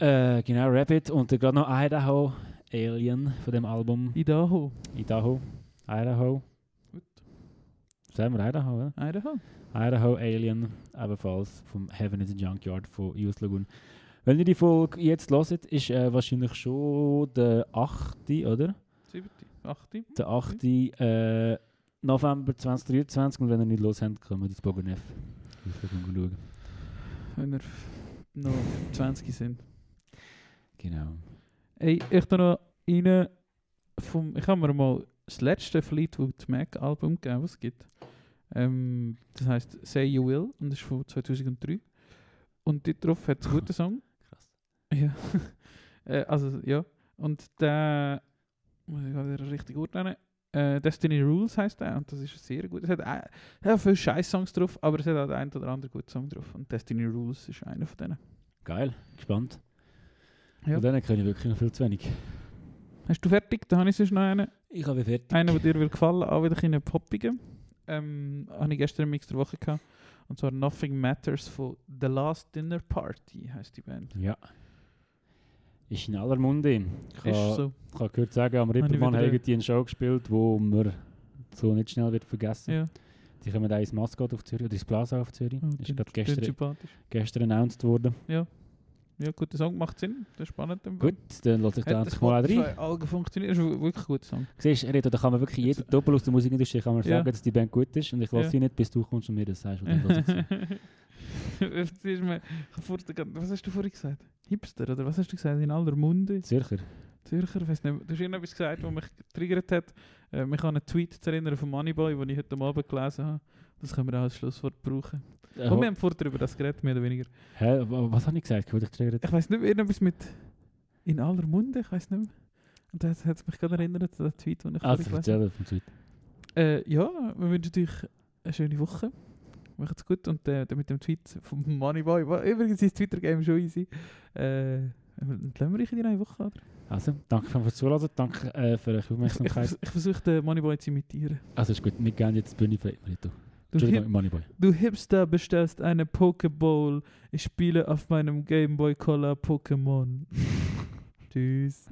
Äh, genau, Rabbit und gerade noch Idaho Alien von dem Album. Idaho. Idaho. Idaho. Gut. Sagen wir Idaho, oder? Idaho. Idaho Alien, ebenfalls vom Heaven is a Junkyard von US Lagoon. Wenn ihr die Folge jetzt hört, ist äh, wahrscheinlich schon der 8. oder? Siebte. Achte. Der 8. Äh, November 2023 und wenn ihr nicht los habt, können wir das Bogenef schauen. Wenn wir noch 20 sind. Genau. Ey, ich da noch rein vom, ich habe mir mal das letzte Fleetwood Mac Album gegeben, was es gibt. Ähm, das heißt Say You Will und das ist von 2003. Und dort drauf hat es einen guten Song. Krass. Ja. äh, also, ja. Und der, muss ich gerade richtig gut nennen. Äh, Destiny Rules heißt der und das ist sehr gut. Es hat äh, ja, viele Scheiß-Songs drauf, aber es hat auch einen oder anderen guten Song drauf. Und Destiny Rules ist einer von denen. Geil, gespannt. Ja. Von denen kenne ich wirklich noch viel zu wenig. Hast du fertig? Da habe ich sonst noch einen. Ich habe fertig. Einer, der dir will gefallen, auch wieder ein poppigen. Ähm, habe ich gestern im Mix der Woche gehabt. Und zwar Nothing Matters von The Last Dinner Party heißt die Band. Ja. Ist in aller Munde. Ich Ist habe so. ich habe gehört sagen, am Rippermann haben die eine Show gespielt, wo man so nicht schnell wird vergessen. Ja. Die kommen auch ins Mascot auf Zürich oder ins Plaza auf Zürich. Oh, ist gerade gestern, gestern announced worden. Ja, guter Song, macht Sinn. Das ist spannend. Gut, dann lasse ich da endlich mal rein. Algen funktioniert. Das ist wirklich ein guter Song. Siehst du, Reto, da kann man wirklich jeder Doppel aus der Musikindustrie kann man Ja. sagen, dass die Band gut ist und ich lasse Ja. sie nicht, bis du kommst und mir das sagst. Und dann was hast du vorhin gesagt? Hipster, oder was hast du gesagt? In aller Munde? Zürcher. Zürcher, weiß nicht. Du hast irgendetwas gesagt, was mich getriggert hat. Äh, mich an einen Tweet zu erinnern von Moneyboy, den ich heute Abend gelesen habe. Das können wir auch als Schlusswort brauchen. Äh, Und wir haben vorher darüber das geredet, mehr oder weniger. Hä, wa- was habe ich gesagt? Ich triggern. Ich weiß nicht, irgendetwas mit in aller Munde, ich weiß nicht mehr. Und das hat mich gerade erinnert an den Tweet, den ich Also, vorhin gelesen habe. erzähl vom Tweet. Äh, ja, wir wünschen euch eine schöne Woche. Macht's gut und äh, mit dem Tweet vom Moneyboy, übrigens ist Twitter-Game schon easy. Äh, lassen wir euch in die neue Woche, oder? Also, danke fürs Zuhören, danke äh, für eure Ich, ich, Aufmerksamkeit. vers- ich versuche den Moneyboy zu imitieren. Also ist gut, wir gehen jetzt die Bühne frei, Reto. Du, Hip, Moneyboy. du Hipster bestellst eine Pokeball. Ich spiele auf meinem Gameboy Color Pokémon. Tschüss.